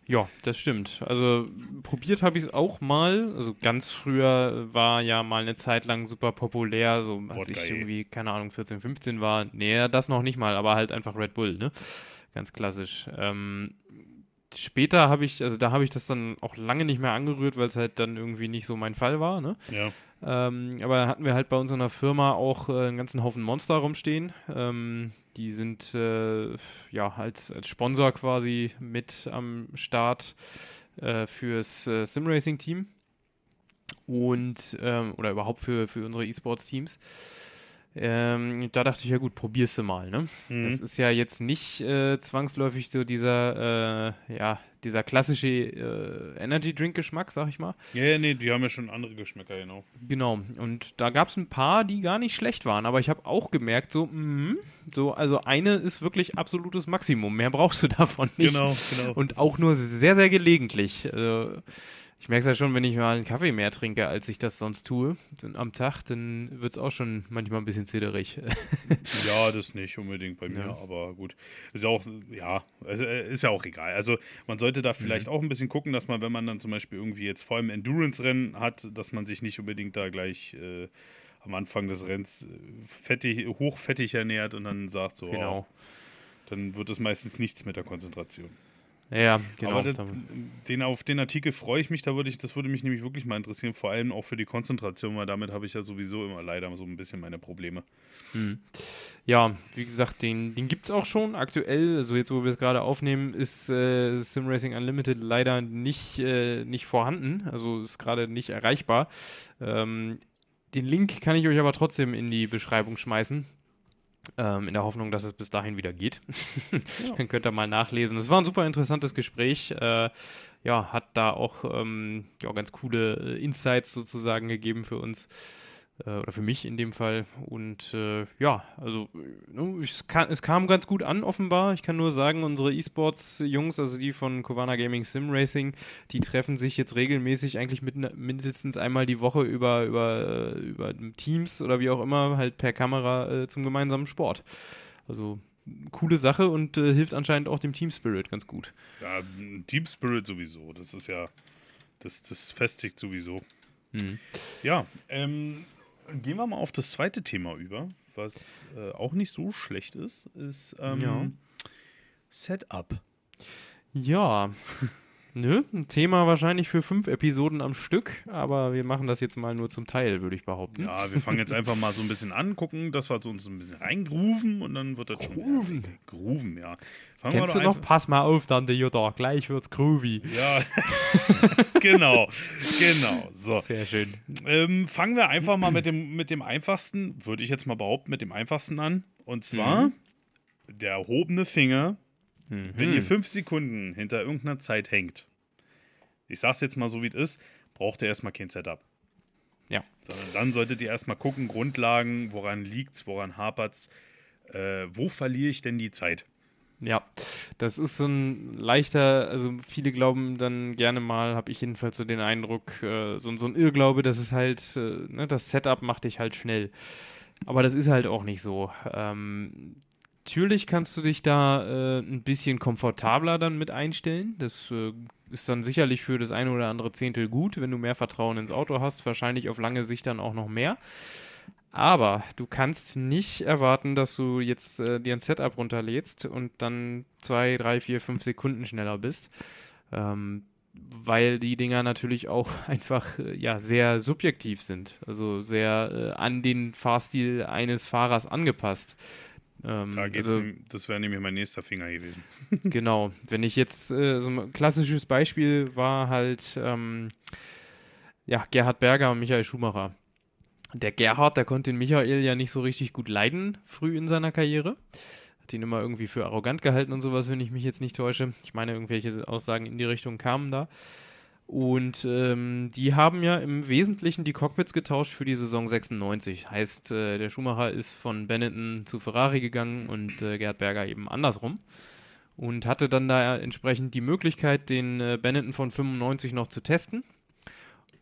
Ja, das stimmt. Also probiert habe ich es auch mal. Also ganz früher war ja mal eine Zeit lang super populär, so als ich ey. irgendwie, keine Ahnung, 14, 15 war. Nee, das noch nicht mal, aber halt einfach Red Bull, ne? Ganz klassisch. Ähm, später habe ich, also da habe ich das dann auch lange nicht mehr angerührt, weil es halt dann irgendwie nicht so mein Fall war, ne? Ja. Ähm, aber da hatten wir halt bei uns in der Firma auch äh, einen ganzen Haufen Monster rumstehen. Ähm, die sind äh, ja als, als Sponsor quasi mit am Start äh, fürs äh, Simracing-Team und ähm, oder überhaupt für, für unsere E-Sports-Teams. Ähm, da dachte ich, ja gut, probierst du mal, ne? Mhm. Das ist ja jetzt nicht äh, zwangsläufig so dieser, äh, ja, dieser klassische äh, Energy-Drink-Geschmack, sag ich mal. ja, ja, nee, die haben ja schon andere Geschmäcker, genau. Genau, und da gab es ein paar, die gar nicht schlecht waren, aber ich habe auch gemerkt, so, mhm, so, also eine ist wirklich absolutes Maximum, mehr brauchst du davon nicht. Genau, genau. Und auch nur sehr, sehr gelegentlich. Also, ich merke es ja schon, wenn ich mal einen Kaffee mehr trinke, als ich das sonst tue am Tag, dann wird es auch schon manchmal ein bisschen zitterig. Ja, das nicht unbedingt bei mir, Ja. aber gut. Ist ja auch, ja, äh, ist ja auch egal. Also man sollte da Mhm. vielleicht auch ein bisschen gucken, dass man, wenn man dann zum Beispiel irgendwie jetzt vor allem Endurance-Rennen hat, dass man sich nicht unbedingt da gleich äh, am Anfang des Rennens äh, fettig, hochfettig ernährt und dann sagt so, genau. oh, dann wird es meistens nichts mit der Konzentration. Ja, genau. Aber das, den, auf den Artikel freue ich mich, da würde ich, das würde mich nämlich wirklich mal interessieren, vor allem auch für die Konzentration, weil damit habe ich ja sowieso immer leider so ein bisschen meine Probleme. Hm. Ja, wie gesagt, den, den gibt es auch schon aktuell. Also jetzt, wo wir es gerade aufnehmen, ist äh, SimRacing Unlimited leider nicht, äh, nicht vorhanden. Also ist gerade nicht erreichbar. Ähm, den Link kann ich euch aber trotzdem in die Beschreibung schmeißen. Ähm, in der Hoffnung, dass es bis dahin wieder geht. Dann könnt ihr mal nachlesen. Es war ein super interessantes Gespräch. Äh, ja, hat da auch ähm, ja, ganz coole äh, Insights sozusagen gegeben für uns oder für mich in dem Fall. Und äh, ja, also ne, es, kann, es, kam ganz gut an, offenbar. Ich kann nur sagen, unsere E-Sports-Jungs, also die von Kovana Gaming Sim Racing, die treffen sich jetzt regelmäßig eigentlich mit, mindestens einmal die Woche über, über, über Teams oder wie auch immer, halt per Kamera äh, zum gemeinsamen Sport. Also coole Sache und äh, hilft anscheinend auch dem Team Spirit ganz gut. Ja, Team Spirit sowieso. Das ist ja, das, das festigt sowieso. Mhm. Ja, ähm, Gehen wir mal auf das zweite Thema über, was äh, auch nicht so schlecht ist, ist ähm, ja. Setup. Ja, Nö, ein Thema wahrscheinlich für fünf Episoden am Stück, aber wir machen das jetzt mal nur zum Teil, würde ich behaupten. Ja, wir fangen jetzt einfach mal so ein bisschen an, gucken, dass wir uns ein bisschen reingrooven und dann wird das Grooven. schon. Grooven, ja. Fangen Kennst du noch? Pass mal auf, dann der Jutta, gleich wird's groovy. Ja, genau, genau. So. Sehr schön. Ähm, fangen wir einfach mal mit dem, mit dem einfachsten, würde ich jetzt mal behaupten, mit dem einfachsten an. Und zwar mhm. der erhobene Finger Mhm. Wenn ihr fünf Sekunden hinter irgendeiner Zeit hängt, ich sag's jetzt mal so wie es ist, braucht ihr erstmal kein Setup. Ja. Sondern dann solltet ihr erstmal gucken, Grundlagen, woran liegt's, woran hapert's, äh, wo verliere ich denn die Zeit? Ja, das ist so ein leichter, also viele glauben dann gerne mal, habe ich jedenfalls so den Eindruck, äh, so, so, ein Irrglaube, dass es halt, äh, ne, das Setup macht dich halt schnell. Aber das ist halt auch nicht so. Ähm, Natürlich kannst du dich da äh, ein bisschen komfortabler dann mit einstellen. Das äh, ist dann sicherlich für das eine oder andere Zehntel gut, wenn du mehr Vertrauen ins Auto hast. Wahrscheinlich auf lange Sicht dann auch noch mehr. Aber du kannst nicht erwarten, dass du jetzt äh, dir ein Setup runterlädst und dann zwei, drei, vier, fünf Sekunden schneller bist. Ähm, weil die Dinger natürlich auch einfach äh, ja, sehr subjektiv sind. Also sehr äh, an den Fahrstil eines Fahrers angepasst. Ähm, da geht's also, das wäre nämlich mein nächster Finger gewesen. genau. Wenn ich jetzt, äh, so ein klassisches Beispiel war halt, ähm, ja, Gerhard Berger und Michael Schumacher. Der Gerhard, der konnte den Michael ja nicht so richtig gut leiden, früh in seiner Karriere. Hat ihn immer irgendwie für arrogant gehalten und sowas, wenn ich mich jetzt nicht täusche. Ich meine, irgendwelche Aussagen in die Richtung kamen da. Und ähm, die haben ja im Wesentlichen die Cockpits getauscht für die Saison 96. Heißt, äh, der Schumacher ist von Benetton zu Ferrari gegangen und äh, Gerhard Berger eben andersrum. Und hatte dann da entsprechend die Möglichkeit, den äh, Benetton von 95 noch zu testen.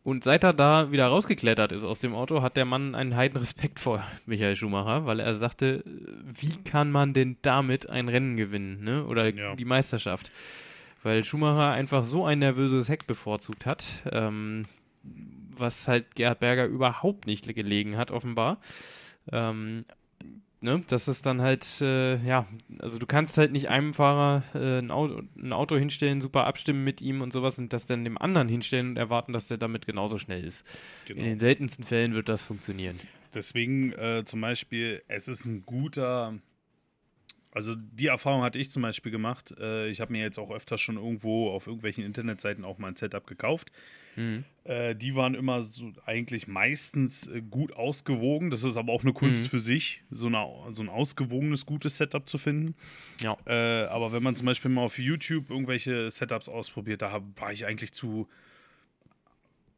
Und seit er da wieder rausgeklettert ist aus dem Auto, hat der Mann einen heiden Respekt vor Michael Schumacher, weil er sagte, wie kann man denn damit ein Rennen gewinnen, ne? Oder ja. die Meisterschaft? Weil Schumacher einfach so ein nervöses Heck bevorzugt hat, ähm, was halt Gerhard Berger überhaupt nicht gelegen hat, offenbar. Ähm, ne, das ist dann halt, äh, ja, also du kannst halt nicht einem Fahrer äh, ein, Auto, ein, Auto, hinstellen, super abstimmen mit ihm und sowas und das dann dem anderen hinstellen und erwarten, dass der damit genauso schnell ist. Genau. In den seltensten Fällen wird das funktionieren. Deswegen äh, zum Beispiel, es ist ein guter also die Erfahrung hatte ich zum Beispiel gemacht. Äh, ich habe mir jetzt auch öfter schon irgendwo auf irgendwelchen Internetseiten auch mal ein Setup gekauft. Mhm. Äh, die waren immer so eigentlich meistens äh, gut ausgewogen. Das ist aber auch eine Kunst mhm. für sich, so, eine, so ein ausgewogenes, gutes Setup zu finden. Ja. Äh, aber wenn man zum Beispiel mal auf YouTube irgendwelche Setups ausprobiert, da war ich eigentlich zu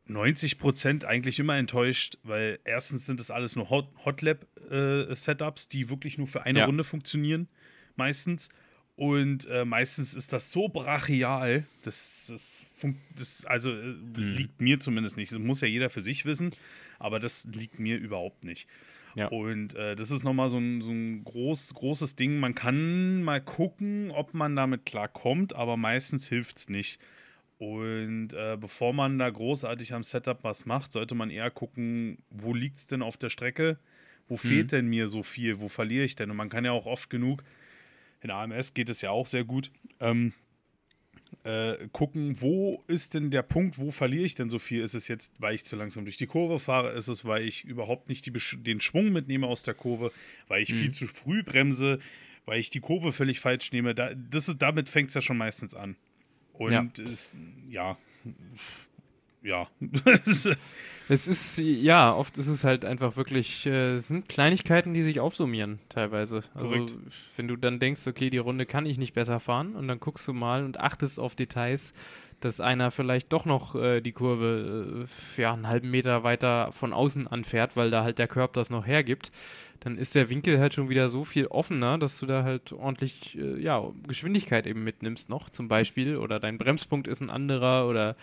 90 Prozent eigentlich immer enttäuscht, weil erstens sind das alles nur Hot Hotlab-Setups, äh, die wirklich nur für eine ja. Runde funktionieren meistens. Und äh, meistens ist das so brachial, das, das, das also äh, mhm. liegt mir zumindest nicht. Das muss ja jeder für sich wissen, aber das liegt mir überhaupt nicht. Ja. Und äh, das ist nochmal so ein, so ein groß, großes Ding. Man kann mal gucken, ob man damit klarkommt, aber meistens hilft es nicht. Und äh, bevor man da großartig am Setup was macht, sollte man eher gucken, wo liegt es denn auf der Strecke? Wo mhm. fehlt denn mir so viel? Wo verliere ich denn? Und man kann ja auch oft genug in AMS geht es ja auch sehr gut. Ähm, äh, gucken, wo ist denn der Punkt, wo verliere ich denn so viel? Ist es jetzt, weil ich zu langsam durch die Kurve fahre? Ist es, weil ich überhaupt nicht die, den Schwung mitnehme aus der Kurve? Weil ich mhm. viel zu früh bremse? Weil ich die Kurve völlig falsch nehme? Da, das ist, damit fängt es ja schon meistens an. Und ja. Ist, ja, ja. es ist, ja, oft ist es halt einfach wirklich, äh, es sind Kleinigkeiten, die sich aufsummieren teilweise. Also Korrekt. wenn du dann denkst, okay, die Runde kann ich nicht besser fahren und dann guckst du mal und achtest auf Details, dass einer vielleicht doch noch äh, die Kurve äh, ja, einen halben Meter weiter von außen anfährt, weil da halt der Körper das noch hergibt, dann ist der Winkel halt schon wieder so viel offener, dass du da halt ordentlich äh, ja, Geschwindigkeit eben mitnimmst noch zum Beispiel oder dein Bremspunkt ist ein anderer oder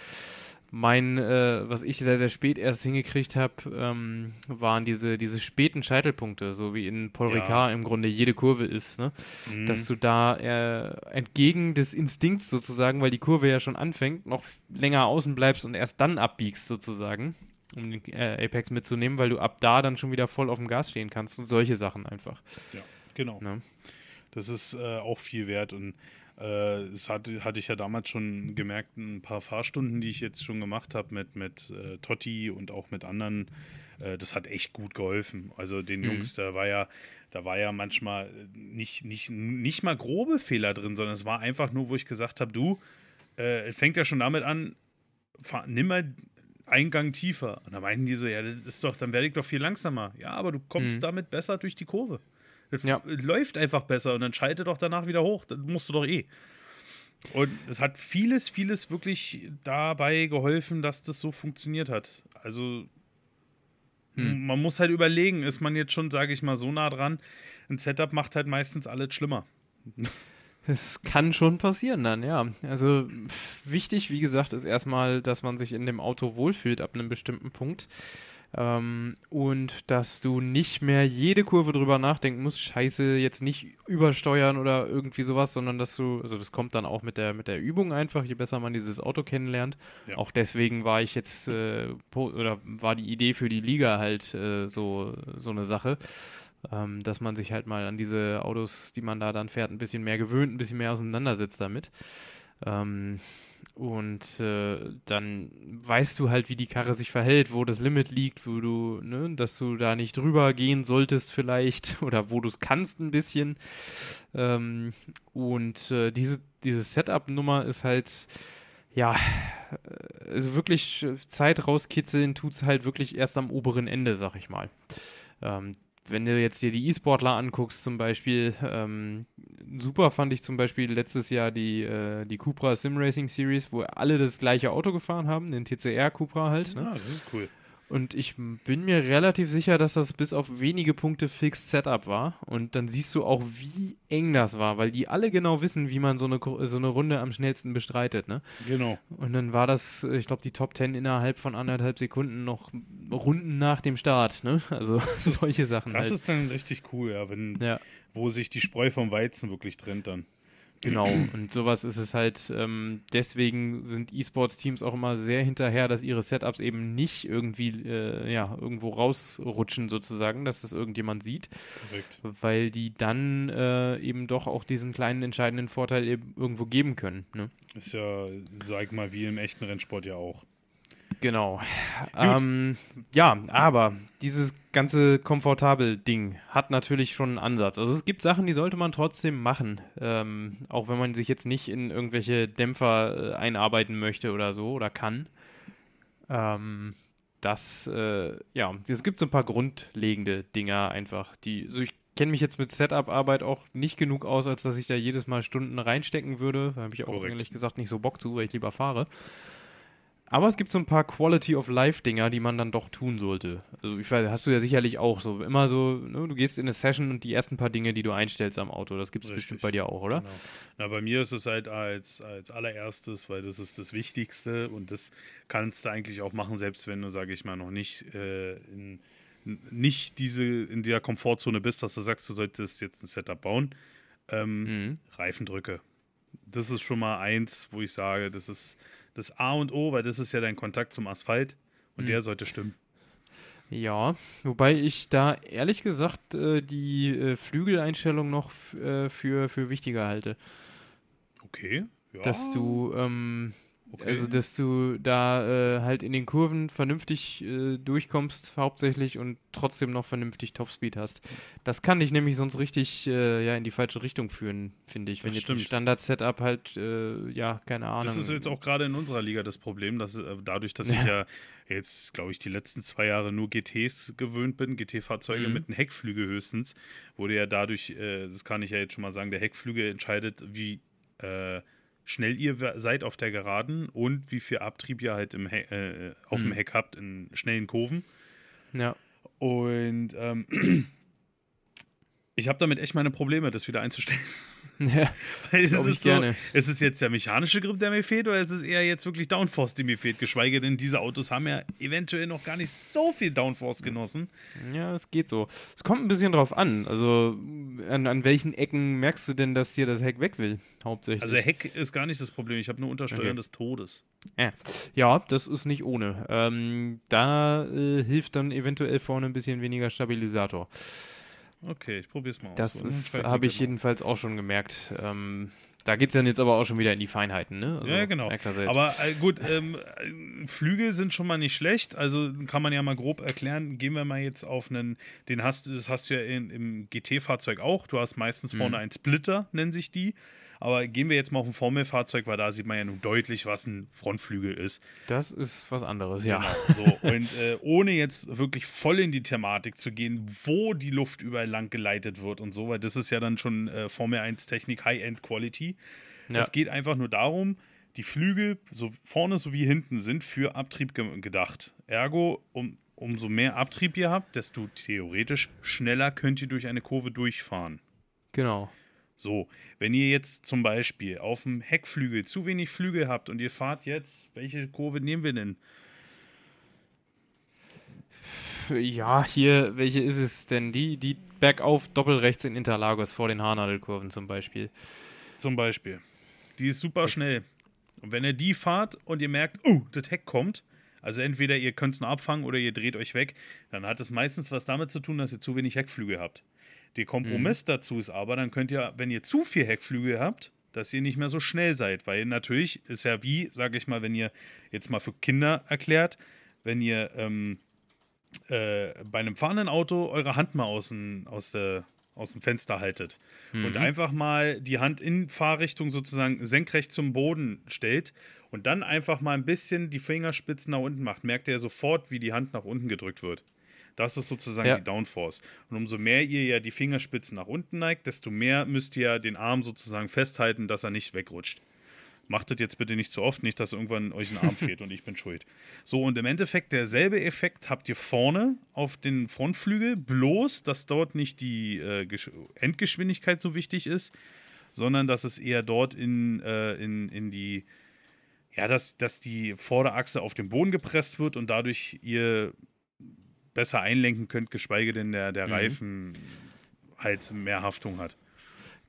mein, äh, was ich sehr, sehr spät erst hingekriegt habe, ähm, waren diese, diese späten Scheitelpunkte, so wie in Paul Ja. Ricard im Grunde jede Kurve ist, ne? Mhm. dass du da äh, entgegen des Instinkts sozusagen, weil die Kurve ja schon anfängt, noch länger außen bleibst und erst dann abbiegst sozusagen, um den äh, Apex mitzunehmen, weil du ab da dann schon wieder voll auf dem Gas stehen kannst und solche Sachen einfach. ja, genau. Ne? Das ist äh, auch viel wert und äh, das hatte, hatte ich ja damals schon gemerkt, ein paar Fahrstunden, die ich jetzt schon gemacht habe mit, mit äh, Totti und auch mit anderen, äh, das hat echt gut geholfen. Also den Mhm. Jungs, da war ja, da war ja manchmal nicht, nicht, nicht mal grobe Fehler drin, sondern es war einfach nur, wo ich gesagt habe, du, äh, es fängt ja schon damit an, fahr, nimm mal einen Gang tiefer. Und da meinten die so, ja, das ist doch, dann werde ich doch viel langsamer. Ja, aber du kommst Mhm. damit besser durch die Kurve. Das Ja. läuft einfach besser und dann schalte doch danach wieder hoch. Das musst du doch eh. Und es hat vieles, vieles wirklich dabei geholfen, dass das so funktioniert hat. Also Hm. man muss halt überlegen, ist man jetzt schon, sage ich mal, so nah dran? Ein Setup macht halt meistens alles schlimmer. Es kann schon passieren dann, ja. Also wichtig, wie gesagt, ist erstmal, dass man sich in dem Auto wohlfühlt ab einem bestimmten Punkt. Ähm, und dass du nicht mehr jede Kurve drüber nachdenken musst, scheiße, jetzt nicht übersteuern oder irgendwie sowas, sondern dass du, also das kommt dann auch mit der, mit der Übung einfach, je besser man dieses Auto kennenlernt. Ja. Auch deswegen war ich jetzt, äh, oder war die Idee für die Liga halt äh, so, so eine Sache ähm, dass man sich halt mal an diese Autos, die man da dann fährt, ein bisschen mehr gewöhnt, ein bisschen mehr auseinandersetzt damit. Ähm, und äh, dann weißt du halt, wie die Karre sich verhält, wo das Limit liegt, wo du, ne, dass du da nicht drüber gehen solltest vielleicht oder wo du es kannst ein bisschen. Ähm, und äh, diese, diese Setup-Nummer ist halt, ja, äh, also wirklich Zeit rauskitzeln tut es halt wirklich erst am oberen Ende, sag ich mal. Ähm, wenn du jetzt dir die E-Sportler anguckst, zum Beispiel, ähm, super fand ich zum Beispiel letztes Jahr die, äh, die Cupra Sim Racing Series, wo alle das gleiche Auto gefahren haben, den TCR Cupra halt. Ne? Ah, das ist cool. Und ich bin mir relativ sicher, dass das bis auf wenige Punkte Fixed Setup war. Und dann siehst du auch, wie eng das war, weil die alle genau wissen, wie man so eine, so eine Runde am schnellsten bestreitet. Ne? Genau. Und dann war das, ich glaube, die Top 10 innerhalb von anderthalb Sekunden noch Runden nach dem Start. Ne? Also solche Sachen Das halt. ist dann richtig cool, ja, wenn, ja. wo sich die Spreu vom Weizen wirklich trennt dann. Genau, und sowas ist es halt. Ähm, deswegen sind E-Sports-Teams auch immer sehr hinterher, dass ihre Setups eben nicht irgendwie äh, ja, irgendwo rausrutschen, sozusagen, dass das irgendjemand sieht, Korrekt. weil die dann äh, eben doch auch diesen kleinen entscheidenden Vorteil eben irgendwo geben können. Ne? Ist ja, sag mal, wie im echten Rennsport ja auch. Genau. Ähm, ja, aber dieses ganze komfortabel Ding hat natürlich schon einen Ansatz. Also es gibt Sachen, die sollte man trotzdem machen, ähm, auch wenn man sich jetzt nicht in irgendwelche Dämpfer äh, einarbeiten möchte oder so oder kann. Ähm, das, äh, ja, es gibt so ein paar grundlegende Dinger einfach, die, also ich kenne mich jetzt mit Setup-Arbeit auch nicht genug aus, als dass ich da jedes Mal Stunden reinstecken würde. Da habe ich auch Korrekt. ehrlich gesagt nicht so Bock zu, weil ich lieber fahre. Aber es gibt so ein paar Quality of Life-Dinger, die man dann doch tun sollte. Also ich weiß, hast du ja sicherlich auch so. Immer so, ne, du gehst in eine Session und die ersten paar Dinge, die du einstellst am Auto, das gibt es bestimmt bei dir auch, oder? Genau. Na, bei mir ist es halt als, als allererstes, weil das ist das Wichtigste und das kannst du eigentlich auch machen, selbst wenn du, sage ich mal, noch nicht äh, in, nicht diese in der Komfortzone bist, dass du sagst, du solltest jetzt ein Setup bauen. Ähm, Mhm. Reifendrücke. Das ist schon mal eins, wo ich sage, das ist das A und O, weil das ist ja dein Kontakt zum Asphalt und Mhm. der sollte stimmen. Ja, wobei ich da ehrlich gesagt äh, die äh, Flügeleinstellung noch äh, für, für wichtiger halte. Okay. Ja. Dass du, ähm, Okay. Also, dass du da äh, halt in den Kurven vernünftig äh, durchkommst, hauptsächlich und trotzdem noch vernünftig Topspeed hast. Das kann dich nämlich sonst richtig äh, ja, in die falsche Richtung führen, finde ich. Wenn das jetzt stimmt. ein Standard-Setup halt, äh, ja, keine Ahnung. Das ist jetzt auch gerade in unserer Liga das Problem, dass äh, dadurch, dass ja. ich ja jetzt, glaube ich, die letzten zwei Jahre nur GTs gewöhnt bin, GT-Fahrzeuge mhm. mit einem Heckflügel höchstens, wurde ja dadurch, äh, das kann ich ja jetzt schon mal sagen, der Heckflügel entscheidet, wie schnell ihr seid auf der Geraden und wie viel Abtrieb ihr halt im He äh, auf mhm. dem Heck habt in schnellen Kurven. Ja. Und ähm, ich habe damit echt meine Probleme, das wieder einzustellen. Ja, Weil es ist, so, gerne. ist es jetzt der mechanische Grip, der mir fehlt, oder ist es eher jetzt wirklich Downforce, die mir fehlt? Geschweige denn, diese Autos haben ja eventuell noch gar nicht so viel Downforce genossen. Ja, es geht so. Es kommt ein bisschen drauf an. Also, an, an welchen Ecken merkst du denn, dass dir das Heck weg will, hauptsächlich? Also, Heck ist gar nicht das Problem. Ich habe nur Untersteuern okay. des Todes. Ja. ja, das ist nicht ohne. Ähm, da äh, hilft dann eventuell vorne ein bisschen weniger Stabilisator. Okay, ich probiere es mal das aus. Das habe ich jedenfalls auch schon gemerkt. Ähm, da geht es dann jetzt aber auch schon wieder in die Feinheiten, ne? Also, ja, genau. Aber äh, gut, ähm, Flügel sind schon mal nicht schlecht. Also kann man ja mal grob erklären. Gehen wir mal jetzt auf einen, den hast du, das hast du ja in, im GT-Fahrzeug auch. Du hast meistens vorne mhm. einen Splitter, nennen sich die. Aber gehen wir jetzt mal auf ein Formelfahrzeug, weil da sieht man ja nun deutlich, was ein Frontflügel ist. Das ist was anderes, ja. Genau, so. Und äh, ohne jetzt wirklich voll in die Thematik zu gehen, wo die Luft überall lang geleitet wird und so, weil das ist ja dann schon äh, Formel 1 Technik High-End Quality. Ja. Es geht einfach nur darum, die Flügel, so vorne sowie hinten, sind für Abtrieb ge gedacht. Ergo, um, umso mehr Abtrieb ihr habt, desto theoretisch schneller könnt ihr durch eine Kurve durchfahren. Genau. So, wenn ihr jetzt zum Beispiel auf dem Heckflügel zu wenig Flügel habt und ihr fahrt jetzt, welche Kurve nehmen wir denn? Ja, hier, welche ist es denn? Die, die bergauf doppelrechts in Interlagos vor den Haarnadelkurven zum Beispiel. Zum Beispiel. Die ist super das schnell. Und wenn ihr die fahrt und ihr merkt, oh, das Heck kommt, also entweder ihr könnt es noch abfangen oder ihr dreht euch weg, dann hat es meistens was damit zu tun, dass ihr zu wenig Heckflügel habt. Der Kompromiss mhm. dazu ist aber, dann könnt ihr, wenn ihr zu viel Heckflügel habt, dass ihr nicht mehr so schnell seid, weil natürlich ist ja wie, sage ich mal, wenn ihr jetzt mal für Kinder erklärt, wenn ihr ähm, äh, bei einem fahrenden Auto eure Hand mal aus, den, aus, der, aus dem Fenster haltet mhm. und einfach mal die Hand in Fahrrichtung sozusagen senkrecht zum Boden stellt und dann einfach mal ein bisschen die Fingerspitzen nach unten macht, merkt ihr sofort, wie die Hand nach unten gedrückt wird. Das ist sozusagen ja. die Downforce. Und umso mehr ihr ja die Fingerspitzen nach unten neigt, desto mehr müsst ihr den Arm sozusagen festhalten, dass er nicht wegrutscht. Macht das jetzt bitte nicht zu oft, nicht, dass irgendwann euch ein Arm fehlt und ich bin schuld. So, und im Endeffekt derselbe Effekt habt ihr vorne auf den Frontflügel, bloß, dass dort nicht die äh, Endgeschwindigkeit so wichtig ist, sondern dass es eher dort in, äh, in, in die, ja, dass, dass die Vorderachse auf den Boden gepresst wird und dadurch ihr besser einlenken könnt, geschweige denn der, der mhm. Reifen halt mehr Haftung hat.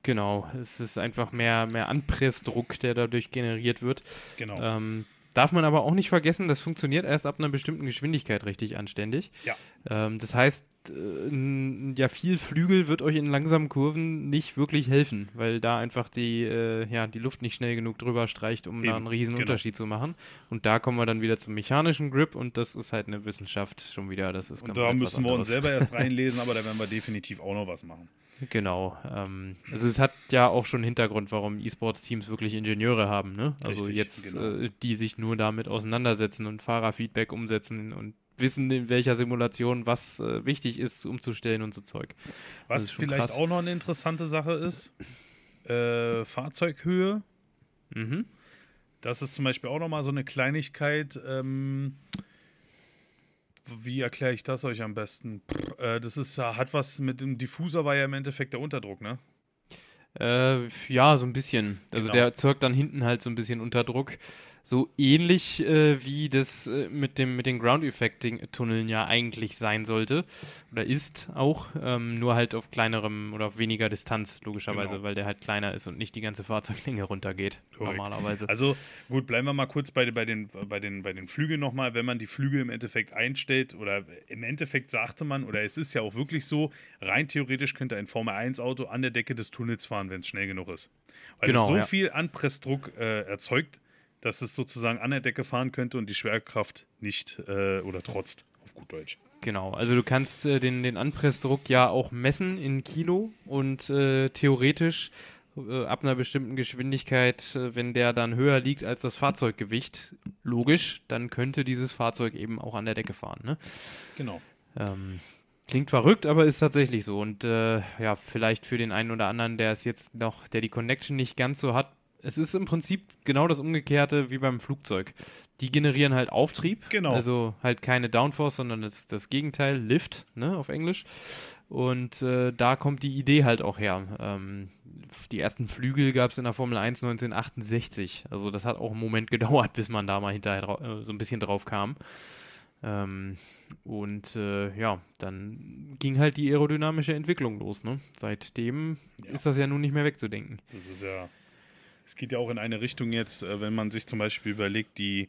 Genau, es ist einfach mehr, mehr Anpressdruck, der dadurch generiert wird. Genau. Ähm, Darf man aber auch nicht vergessen, das funktioniert erst ab einer bestimmten Geschwindigkeit richtig anständig. Ja. Ähm, das heißt, äh, ja, viel Flügel wird euch in langsamen Kurven nicht wirklich helfen, weil da einfach die, äh, ja, die Luft nicht schnell genug drüber streicht, um Eben, da einen riesen genau. Unterschied zu machen. Und da kommen wir dann wieder zum mechanischen Grip und das ist halt eine Wissenschaft schon wieder. Das ist und da müssen wir uns selber erst reinlesen, aber da werden wir definitiv auch noch was machen. Genau. Ähm, also es hat ja auch schon einen Hintergrund, warum E-Sports-Teams wirklich Ingenieure haben. Ne? Also Richtig, jetzt, genau. äh, die sich nur damit auseinandersetzen und Fahrerfeedback umsetzen und wissen, in welcher Simulation was äh, wichtig ist, umzustellen und so Zeug. Was vielleicht krass. auch noch eine interessante Sache ist, äh, Fahrzeughöhe. Mhm. Das ist zum Beispiel auch noch mal so eine Kleinigkeit. Ähm, wie erkläre ich das euch am besten? Pff, äh, das ist, hat was mit dem Diffuser, war ja im Endeffekt der Unterdruck, ne? Äh, ja, so ein bisschen. Also genau. der erzeugt dann hinten halt so ein bisschen Unterdruck so ähnlich äh, wie das äh, mit, dem, mit den Ground-Effecting-Tunneln ja eigentlich sein sollte oder ist auch, ähm, nur halt auf kleinerem oder auf weniger Distanz, logischerweise, genau. weil der halt kleiner ist und nicht die ganze Fahrzeuglänge runtergeht, Korrekt. normalerweise. Also gut, bleiben wir mal kurz bei, bei, den, bei, den, bei den Flügeln nochmal. Wenn man die Flügel im Endeffekt einstellt oder im Endeffekt sagte man, oder es ist ja auch wirklich so, rein theoretisch könnte ein Formel-1-Auto an der Decke des Tunnels fahren, wenn es schnell genug ist. Weil genau, es so ja. viel Anpressdruck äh, erzeugt, dass es sozusagen an der Decke fahren könnte und die Schwerkraft nicht äh, oder trotzt, auf gut Deutsch. Genau, also du kannst äh, den, den Anpressdruck ja auch messen in Kilo und äh, theoretisch äh, ab einer bestimmten Geschwindigkeit, äh, wenn der dann höher liegt als das Fahrzeuggewicht, logisch, dann könnte dieses Fahrzeug eben auch an der Decke fahren. Ne? Genau. Ähm, klingt verrückt, aber ist tatsächlich so. Und äh, ja, vielleicht für den einen oder anderen, der es jetzt noch, der die Connection nicht ganz so hat, es ist im Prinzip genau das Umgekehrte wie beim Flugzeug. Die generieren halt Auftrieb. Genau. Also halt keine Downforce, sondern das, das Gegenteil, Lift, ne, auf Englisch. Und äh, da kommt die Idee halt auch her. Ähm, die ersten Flügel gab es in der Formel 1 1968. Also das hat auch einen Moment gedauert, bis man da mal hinterher äh, so ein bisschen drauf kam. Ähm, und äh, ja, dann ging halt die aerodynamische Entwicklung los. Ne? Seitdem ja. ist das ja nun nicht mehr wegzudenken. Das ist ja es geht ja auch in eine Richtung jetzt, äh, wenn man sich zum Beispiel überlegt, die,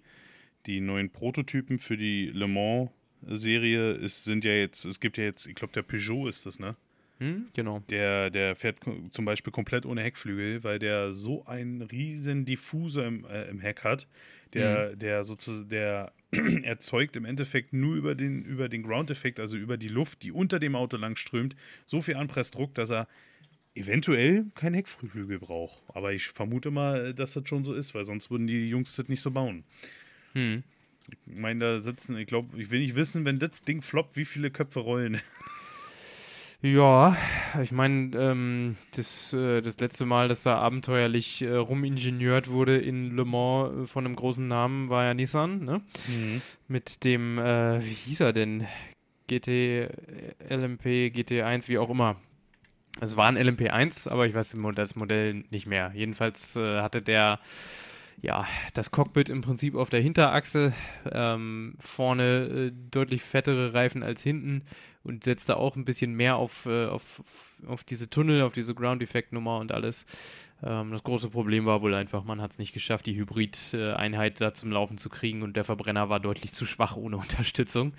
die neuen Prototypen für die Le Mans-Serie ist, sind ja jetzt, es gibt ja jetzt, ich glaube, der Peugeot ist das, ne? Hm, genau. Der, der fährt zum Beispiel komplett ohne Heckflügel, weil der so einen riesen Diffusor im, äh, im Heck hat, der, mhm. der sozusagen, der erzeugt im Endeffekt nur über den, über den Ground-Effekt, also über die Luft, die unter dem Auto lang strömt, so viel Anpressdruck, dass er eventuell kein Heckflügel braucht. Aber ich vermute mal, dass das schon so ist, weil sonst würden die Jungs das nicht so bauen. Hm. Ich meine, da sitzen, ich glaube, ich will nicht wissen, wenn das Ding floppt, wie viele Köpfe rollen. Ja, ich meine, ähm, das, äh, das letzte Mal, dass da abenteuerlich äh, rumingeniert wurde in Le Mans äh, von einem großen Namen, war ja Nissan, ne? Mhm. Mit dem, äh, wie hieß er denn? GT, LMP, GT1, wie auch immer. Es war ein LMP1, aber ich weiß das Modell nicht mehr. Jedenfalls äh, hatte der ja, das Cockpit im Prinzip auf der Hinterachse, ähm, vorne äh, deutlich fettere Reifen als hinten und setzte auch ein bisschen mehr auf, äh, auf, auf diese Tunnel, auf diese Ground-Effekt-Nummer und alles. Ähm, das große Problem war wohl einfach, man hat es nicht geschafft, die Hybrid-Einheit da zum Laufen zu kriegen und der Verbrenner war deutlich zu schwach ohne Unterstützung.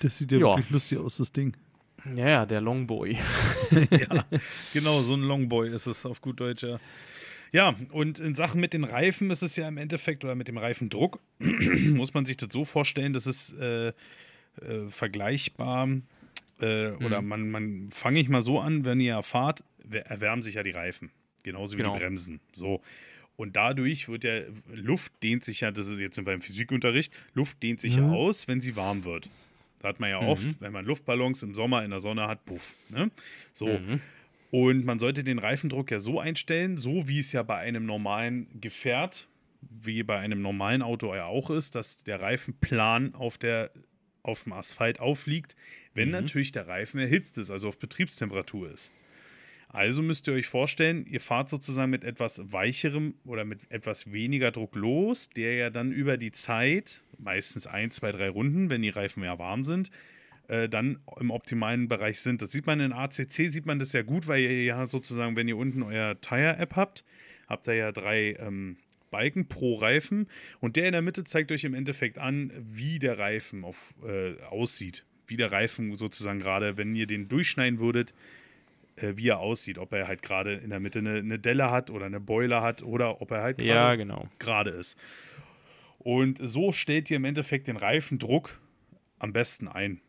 Das sieht ja, ja. wirklich lustig aus, das Ding. Ja, ja, der Longboy. ja, genau, so ein Longboy ist es auf gut Deutsch, ja. Ja, und in Sachen mit den Reifen ist es ja im Endeffekt, oder mit dem Reifendruck, muss man sich das so vorstellen, das ist äh, äh, vergleichbar, äh, mhm. oder man, man fange ich mal so an, wenn ihr fahrt, erwärmen sich ja die Reifen. Genauso wie genau. die Bremsen. So. Und dadurch wird ja, Luft dehnt sich ja, das ist jetzt beim Physikunterricht, Luft dehnt sich mhm. ja aus, wenn sie warm wird. Das hat man ja mhm. oft, wenn man Luftballons im Sommer in der Sonne hat, puff. Ne? So. Mhm. Und man sollte den Reifendruck ja so einstellen, so wie es ja bei einem normalen Gefährt, wie bei einem normalen Auto ja auch ist, dass der Reifen plan auf, der, auf dem Asphalt aufliegt, wenn mhm. natürlich der Reifen erhitzt ist, also auf Betriebstemperatur ist. Also müsst ihr euch vorstellen, ihr fahrt sozusagen mit etwas weicherem oder mit etwas weniger Druck los, der ja dann über die Zeit, meistens ein, zwei, drei Runden, wenn die Reifen ja warm sind, äh, dann im optimalen Bereich sind. Das sieht man in ACC, sieht man das ja gut, weil ihr ja sozusagen, wenn ihr unten euer Tire-App habt, habt ihr ja drei ähm, Balken pro Reifen und der in der Mitte zeigt euch im Endeffekt an, wie der Reifen auf, äh, aussieht. Wie der Reifen sozusagen gerade, wenn ihr den durchschneiden würdet, äh, wie er aussieht. Ob er halt gerade in der Mitte eine, eine, Delle hat oder eine Beule hat oder ob er halt gerade ja, genau. ist. Und so stellt ihr im Endeffekt den Reifendruck am besten ein.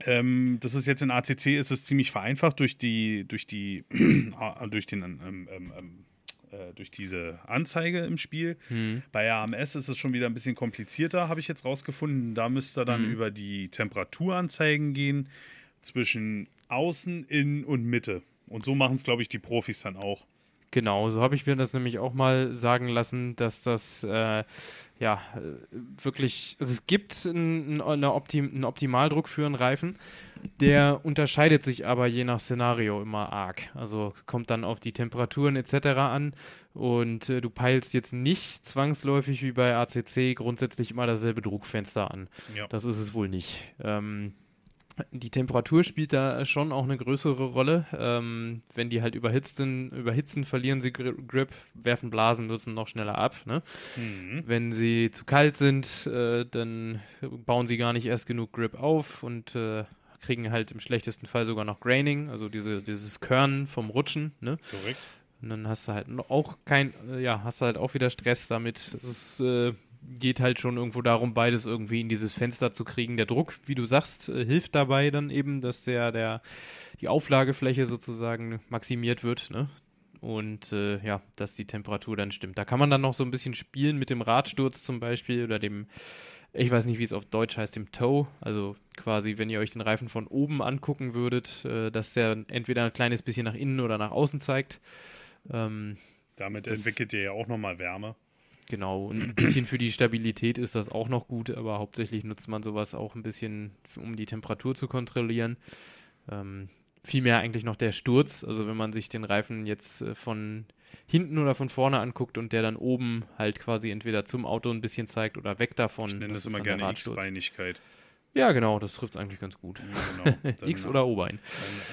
Ähm, das ist jetzt in ACC ist es ziemlich vereinfacht durch die durch die durch den ähm, ähm, ähm, äh, durch diese Anzeige im Spiel. Hm. Bei AMS ist es schon wieder ein bisschen komplizierter, habe ich jetzt rausgefunden. Da müsst ihr dann hm. über die Temperaturanzeigen gehen zwischen Außen, Innen und Mitte. Und so machen es, glaube ich, die Profis dann auch. Genau, so habe ich mir das nämlich auch mal sagen lassen, dass das äh, ja wirklich, also es gibt einen, eine Optim, einen Optimaldruck für einen Reifen, der unterscheidet sich aber je nach Szenario immer arg. Also kommt dann auf die Temperaturen etc. an und äh, du peilst jetzt nicht zwangsläufig wie bei ACC grundsätzlich immer dasselbe Druckfenster an. Ja. Das ist es wohl nicht. Ähm, die Temperatur spielt da schon auch eine größere Rolle. Ähm, wenn die halt überhitzt sind, überhitzen, verlieren sie Grip, werfen Blasen, nutzen noch schneller ab. Ne? Mhm. Wenn sie zu kalt sind, äh, dann bauen sie gar nicht erst genug Grip auf und äh, kriegen halt im schlechtesten Fall sogar noch Graining, also diese, dieses Körnen vom Rutschen. Ne? Korrekt. Und dann hast du halt auch kein, äh, ja, hast du halt auch wieder Stress damit. Es äh, geht halt schon irgendwo darum, beides irgendwie in dieses Fenster zu kriegen. Der Druck, wie du sagst, äh, hilft dabei dann eben, dass der, der, die Auflagefläche sozusagen maximiert wird, ne? Und äh, ja, dass die Temperatur dann stimmt. Da kann man dann noch so ein bisschen spielen mit dem Radsturz zum Beispiel oder dem, ich weiß nicht, wie es auf Deutsch heißt, dem Toe. Also quasi, wenn ihr euch den Reifen von oben angucken würdet, äh, dass der entweder ein kleines bisschen nach innen oder nach außen zeigt. Ähm, Damit entwickelt ihr ja auch nochmal Wärme. Genau, und ein bisschen für die Stabilität ist das auch noch gut, aber hauptsächlich nutzt man sowas auch ein bisschen, um die Temperatur zu kontrollieren. Ähm, vielmehr eigentlich noch der Sturz, also wenn man sich den Reifen jetzt äh, von hinten oder von vorne anguckt und der dann oben halt quasi entweder zum Auto ein bisschen zeigt oder weg davon. Ich nenne das, das immer gerne X-Beinigkeit. Ja, genau, das trifft es eigentlich ganz gut. Ja, genau. X oder O-Bein.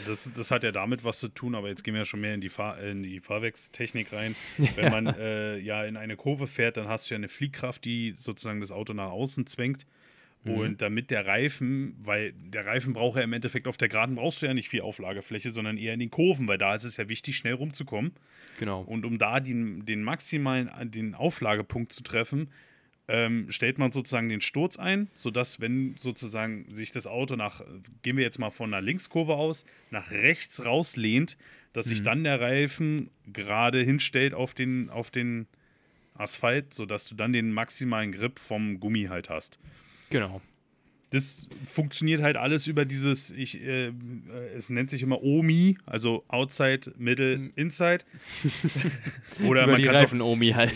Das, das, hat ja damit was zu tun, aber jetzt gehen wir ja schon mehr in die, Fahr in die Fahrwerkstechnik rein. Wenn man äh, ja in eine Kurve fährt, dann hast du ja eine Fliehkraft, die sozusagen das Auto nach außen zwängt. Mhm. Und damit der Reifen, weil der Reifen braucht ja im Endeffekt auf der Geraden brauchst du ja nicht viel Auflagefläche, sondern eher in den Kurven, weil da ist es ja wichtig, schnell rumzukommen. Genau. Und um da den, den maximalen den Auflagepunkt zu treffen, ähm, stellt man sozusagen den Sturz ein, sodass, wenn sozusagen sich das Auto nach, gehen wir jetzt mal von einer Linkskurve aus, nach rechts rauslehnt, dass mhm. sich dann der Reifen gerade hinstellt auf den, auf den Asphalt, sodass du dann den maximalen Grip vom Gummi halt hast. Genau das funktioniert halt alles über dieses, ich, äh, es nennt sich immer OMI, also Outside, Middle, hm. Inside. Oder über man die Reifen auch, OMI halt.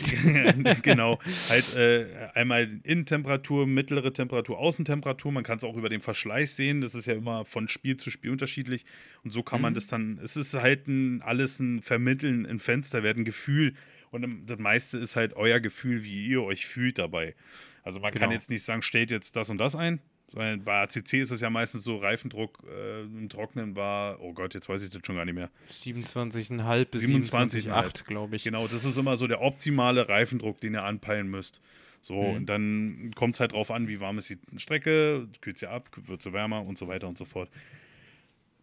genau, halt äh, einmal Innentemperatur, mittlere Temperatur, Außentemperatur. Man kann es auch über den Verschleiß sehen. Das ist ja immer von Spiel zu Spiel unterschiedlich. Und so kann mhm. man das dann, es ist halt ein, alles ein Vermitteln, ein Fensterwert, ein Gefühl. Und das meiste ist halt euer Gefühl, wie ihr euch fühlt dabei. Also man genau. kann jetzt nicht sagen, stellt jetzt das und das ein, weil bei ACC ist es ja meistens so, Reifendruck äh, im Trocknen war, oh Gott, jetzt weiß ich das schon gar nicht mehr. 27,5 bis 27,8, glaube ich. Genau, das ist immer so der optimale Reifendruck, den ihr anpeilen müsst. So, mhm. und dann kommt es halt drauf an, wie warm ist die Strecke, kühlt sie ab, wird sie wärmer und so weiter und so fort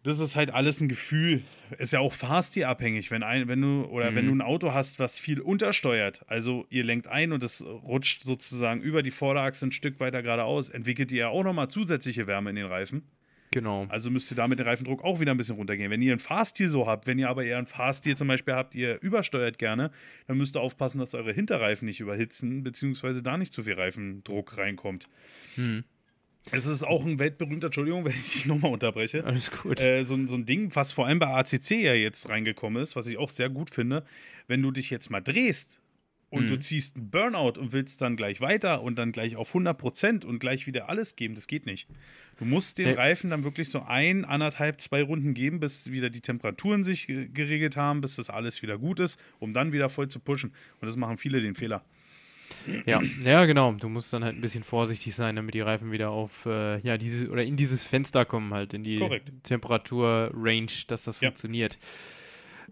das ist halt alles ein Gefühl. Ist ja auch Fahrstilabhängig, wenn ein, wenn du oder mhm. wenn du ein Auto hast, was viel untersteuert, also ihr lenkt ein und es rutscht sozusagen über die Vorderachse ein Stück weiter geradeaus, entwickelt ihr ja auch nochmal zusätzliche Wärme in den Reifen. Genau. Also müsst ihr da mit dem Reifendruck auch wieder ein bisschen runtergehen. Wenn ihr ein Fahrstil so habt, wenn ihr aber eher ein Fahrstil zum Beispiel habt, ihr übersteuert gerne, dann müsst ihr aufpassen, dass eure Hinterreifen nicht überhitzen, beziehungsweise da nicht zu viel Reifendruck reinkommt. Mhm. Es ist auch ein weltberühmter, Entschuldigung, wenn ich dich nochmal unterbreche. Alles gut. Äh, so, so ein Ding, was vor allem bei ACC ja jetzt reingekommen ist, was ich auch sehr gut finde. Wenn du dich jetzt mal drehst und mhm. du ziehst einen Burnout und willst dann gleich weiter und dann gleich auf 100% und gleich wieder alles geben, das geht nicht. Du musst den hey. Reifen dann wirklich so ein, anderthalb, zwei Runden geben, bis wieder die Temperaturen sich geregelt haben, bis das alles wieder gut ist, um dann wieder voll zu pushen. Und das machen viele den Fehler. Ja, ja, genau. Du musst dann halt ein bisschen vorsichtig sein, damit die Reifen wieder auf, äh, ja, diese oder in dieses Fenster kommen, halt, in die Temperatur-Range, dass das ja. funktioniert.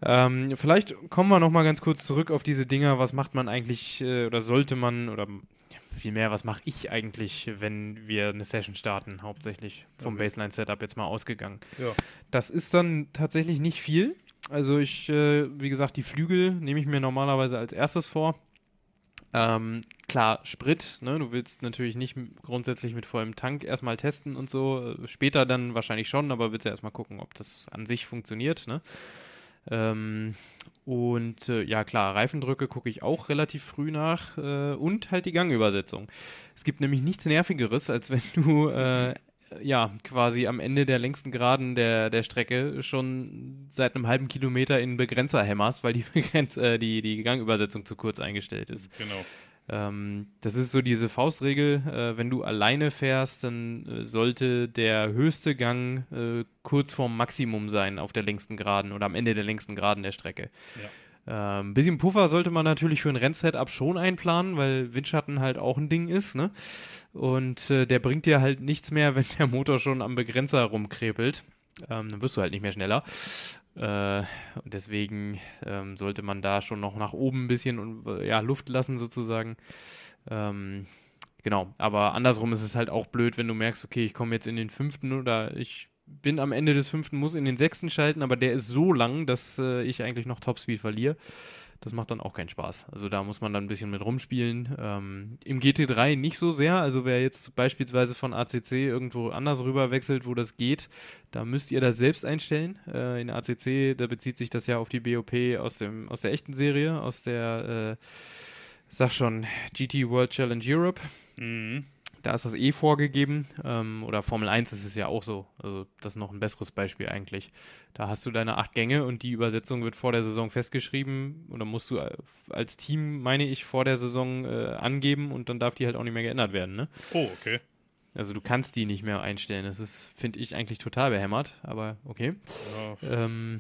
Ähm, vielleicht kommen wir nochmal ganz kurz zurück auf diese Dinger. Was macht man eigentlich äh, oder sollte man oder vielmehr, was mache ich eigentlich, wenn wir eine Session starten, hauptsächlich vom okay. Baseline-Setup jetzt mal ausgegangen. Ja. Das ist dann tatsächlich nicht viel. Also ich, äh, wie gesagt, die Flügel nehme ich mir normalerweise als erstes vor. Ähm, klar, Sprit, ne? du willst natürlich nicht grundsätzlich mit vollem Tank erstmal testen und so. Später dann wahrscheinlich schon, aber willst ja erstmal gucken, ob das an sich funktioniert. Ne? Ähm, und äh, ja, klar, Reifendrücke gucke ich auch relativ früh nach äh, und halt die Gangübersetzung. Es gibt nämlich nichts Nervigeres, als wenn du äh, ja, quasi am Ende der längsten Geraden der, der Strecke schon seit einem halben Kilometer in Begrenzer hämmerst, weil die, Begrenz äh, die, die Gangübersetzung zu kurz eingestellt ist. Genau. Ähm, das ist so diese Faustregel. Äh, wenn du alleine fährst, dann äh, sollte der höchste Gang äh, kurz vorm Maximum sein auf der längsten Geraden oder am Ende der längsten Geraden der Strecke. Ja. Ein ähm, bisschen Puffer sollte man natürlich für ein Rennsetup schon einplanen, weil Windschatten halt auch ein Ding ist. Ne? Und äh, der bringt dir halt nichts mehr, wenn der Motor schon am Begrenzer rumkrepelt. Ähm, dann wirst du halt nicht mehr schneller. Äh, und deswegen ähm, sollte man da schon noch nach oben ein bisschen äh, ja, Luft lassen sozusagen. Ähm, genau, aber andersrum ist es halt auch blöd, wenn du merkst, okay, ich komme jetzt in den fünften oder ich bin am Ende des fünften, muss in den sechsten schalten, aber der ist so lang, dass äh, ich eigentlich noch Topspeed verliere. Das macht dann auch keinen Spaß. Also da muss man dann ein bisschen mit rumspielen. Ähm, Im GT3 nicht so sehr. Also wer jetzt beispielsweise von ACC irgendwo anders rüber wechselt, wo das geht, da müsst ihr das selbst einstellen. Äh, in ACC, da bezieht sich das ja auf die BOP aus, dem, aus der echten Serie, aus der, äh, sag schon, GT World Challenge Europe. Mhm. Da ist das eh vorgegeben. Ähm, oder Formel 1 ist es ja auch so. Also das ist noch ein besseres Beispiel eigentlich. Da hast du deine acht Gänge und die Übersetzung wird vor der Saison festgeschrieben. Oder musst du äh, als Team, meine ich, vor der Saison äh, angeben und dann darf die halt auch nicht mehr geändert werden. Ne? Oh, okay. Also du kannst die nicht mehr einstellen. Das ist, finde ich, eigentlich total behämmert, aber okay. Ja. Ähm,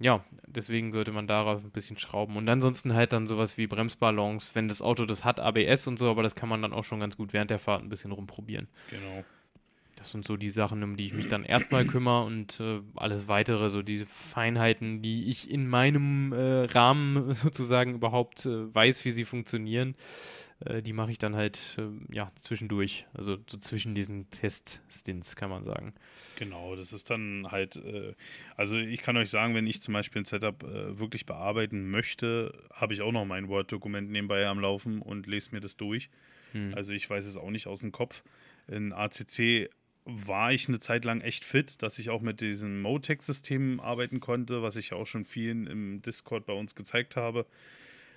ja, deswegen sollte man darauf ein bisschen schrauben. Und ansonsten halt dann sowas wie Bremsballons, wenn das Auto das hat, ABS und so, aber das kann man dann auch schon ganz gut während der Fahrt ein bisschen rumprobieren. Genau. Das sind so die Sachen, um die ich mich dann erstmal kümmere und äh, alles weitere, so diese Feinheiten, die ich in meinem äh, Rahmen sozusagen überhaupt äh, weiß, wie sie funktionieren äh, die mache ich dann halt äh, ja zwischendurch, also so zwischen diesen Test-Stints, kann man sagen. Genau, das ist dann halt, äh, also ich kann euch sagen, wenn ich zum Beispiel ein Setup äh, wirklich bearbeiten möchte, habe ich auch noch mein Word-Dokument nebenbei am Laufen und lese mir das durch. Hm. Also ich weiß es auch nicht aus dem Kopf. In ACC war ich eine Zeit lang echt fit, dass ich auch mit diesen Motec-Systemen arbeiten konnte, was ich ja auch schon vielen im Discord bei uns gezeigt habe.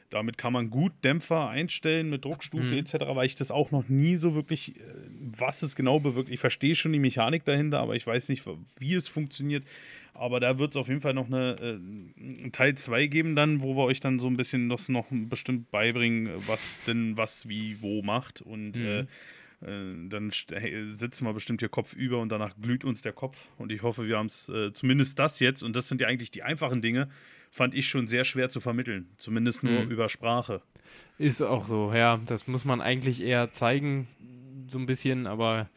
Damit kann man gut Dämpfer einstellen mit Druckstufe mhm. etc., weil ich das auch noch nie so wirklich, äh, was es genau bewirkt. Ich verstehe schon die Mechanik dahinter, aber ich weiß nicht, wie es funktioniert. Aber da wird es auf jeden Fall noch eine äh, Teil 2 geben, dann, wo wir euch dann so ein bisschen das noch bestimmt beibringen, was denn was wie wo macht. Und mhm. äh, äh dann sitzen wir bestimmt hier Kopf über und danach glüht uns der Kopf. Und ich hoffe, wir haben es äh, zumindest das jetzt. Und das sind ja eigentlich die einfachen Dinge fand ich schon sehr schwer zu vermitteln. Zumindest nur mhm. über Sprache. Ist auch so, ja. Das muss man eigentlich eher zeigen, so ein bisschen, aber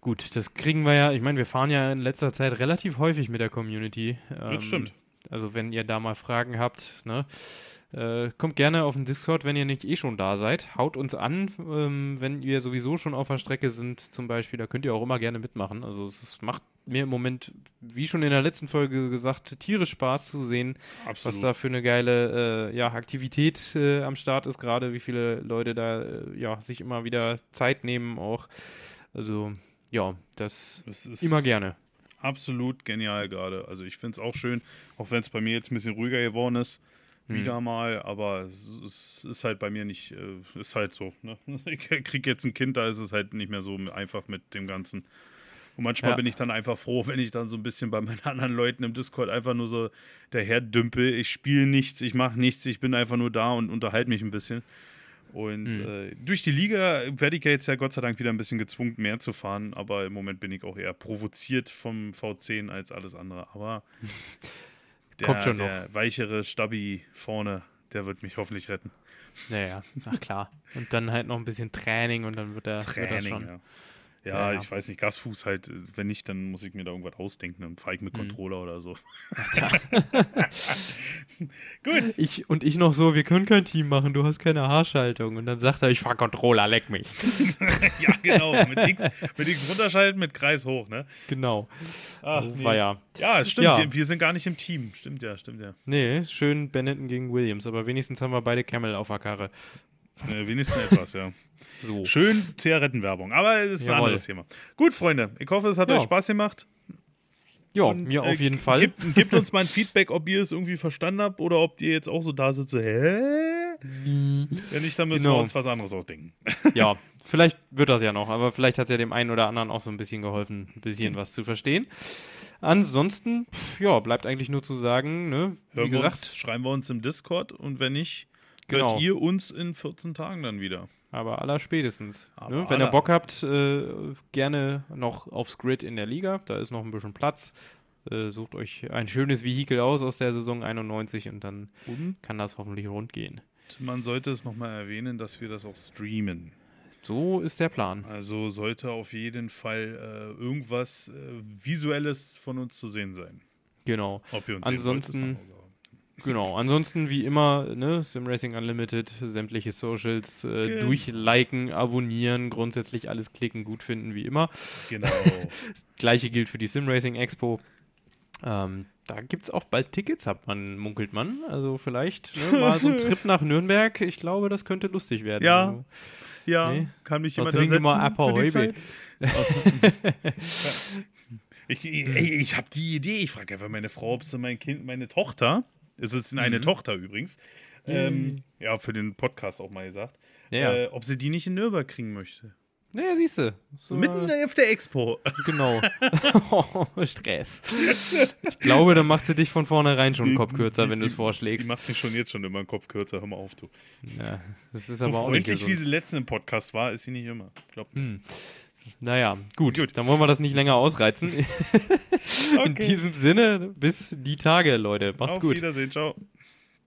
gut, das kriegen wir ja. Ich meine, wir fahren ja in letzter Zeit relativ häufig mit der Community. Das ähm, stimmt. Also, wenn ihr da mal Fragen habt, ne? Äh, kommt gerne auf den Discord, wenn ihr nicht eh schon da seid. Haut uns an, ähm, wenn ihr sowieso schon auf der Strecke sind, zum Beispiel. Da könnt ihr auch immer gerne mitmachen. Also es macht mir im Moment, wie schon in der letzten Folge gesagt, tierisch Spaß zu sehen, Absolut. was da für eine geile äh, ja, Aktivität äh, am Start ist, gerade wie viele Leute da äh, ja, sich immer wieder Zeit nehmen auch. Also ja, das, das immer gerne. Absolut genial gerade. Also ich finde es auch schön, auch wenn es bei mir jetzt ein bisschen ruhiger geworden ist wieder hm. mal, aber es, ist halt bei mir nicht, äh, ist halt so. Ne? Ich kriege jetzt ein Kind, da ist es halt nicht mehr so einfach mit dem Ganzen. Und manchmal ja. bin ich dann einfach froh, wenn ich dann so ein bisschen bei meinen anderen Leuten im Discord einfach nur so daher dümpel. Ich spiele nichts, ich mache nichts, ich bin einfach nur da und unterhalte mich ein bisschen. Und mhm. äh, durch die Liga werde ich ja jetzt ja Gott sei Dank wieder ein bisschen gezwungen, mehr zu fahren. Aber im Moment bin ich auch eher provoziert vom V10 als alles andere. Aber der, Kommt schon der noch. weichere Stabi vorne, der wird mich hoffentlich retten. Naja, ach klar. Und dann halt noch ein bisschen Training und dann wird er Training, wird schon. Ja. Ja, ja, ich weiß nicht, Gasfuß halt, wenn nicht, dann muss ich mir da irgendwas ausdenken, fahre ich mit mhm. Controller oder so. Gut. Ich, und ich noch so, wir können kein Team machen, du hast keine Haarschaltung. Und dann sagt er, ich fahre Controller, leck mich. ja, genau, mit X, mit X runterschalten, mit Kreis hoch, ne? Genau. Ach, nee. war ja. Ja, stimmt, ja. wir sind gar nicht im Team. Stimmt ja, stimmt ja. Nee, schön Benetton gegen Williams, aber wenigstens haben wir beide Camel auf der Karre. Äh, wenigstens etwas, ja. So. Schön Zigarettenwerbung, aber es ist Jawohl. ein anderes Thema. Gut, Freunde, ich hoffe, es hat ja. euch Spaß gemacht. Ja, und, mir äh, auf jeden Fall. Gebt, gebt, uns mal ein Feedback, ob ihr es irgendwie verstanden habt oder ob ihr jetzt auch so da sitzt, so, hä? Wenn nicht, dann müssen genau. wir uns was anderes ausdenken. Ja, vielleicht wird das ja noch, aber vielleicht hat es ja dem einen oder anderen auch so ein bisschen geholfen, ein bisschen was zu verstehen. Ansonsten, ja, bleibt eigentlich nur zu sagen, ne, wie Hören gesagt. Uns, schreiben wir uns im Discord und wenn nicht, genau. hört ihr uns in 14 Tagen dann wieder. Aber aller spätestens. Aber ne? Wenn ihr Bock habt, äh, gerne noch aufs Grid in der Liga. Da ist noch ein bisschen Platz. Äh, sucht euch ein schönes Vehikel aus aus der Saison 91 und dann und? kann das hoffentlich rund gehen. Man sollte es nochmal erwähnen, dass wir das auch streamen. So ist der Plan. Also sollte auf jeden Fall äh, irgendwas äh, Visuelles von uns zu sehen sein. Genau. Ansonsten Genau, ansonsten wie immer, ne, SimRacing Unlimited, sämtliche Socials äh, Genau. durchliken, abonnieren, grundsätzlich alles klicken, gut finden, wie immer. Genau. Das gleiche gilt für die SimRacing Expo. Ähm, da gibt es auch bald Tickets, hat man, munkelt man. Also vielleicht ne, mal so ein Trip nach Nürnberg. Ich glaube, das könnte lustig werden. Ja, Also, Ja, Nee. kann mich jemand ersetzen mal für die Zeit? Ich, ich, ich habe die Idee. Ich frage einfach meine Frau, ob sie mein Kind, meine Tochter, es ist Mhm. eine Tochter übrigens, ähm, ja, für den Podcast auch mal gesagt, Ja, äh, ob sie die nicht in Nürnberg kriegen möchte. naja, siehst du. So mitten auf der Expo. Genau. oh, Stress. Ich glaube, dann macht sie dich von vornherein schon einen Kopf kürzer, wenn du es Die vorschlägst. macht mich schon jetzt schon immer den Kopf kürzer. Hör mal auf, du. Ja, das ist So aber auch nicht wie gesund. sie letzten im Podcast war, ist sie nicht immer. Glaub mir. Naja, gut, Gut. Dann wollen wir das nicht länger ausreizen. In Okay. diesem Sinne, bis die Tage, Leute. Macht's Auf gut. Wiedersehen, ciao.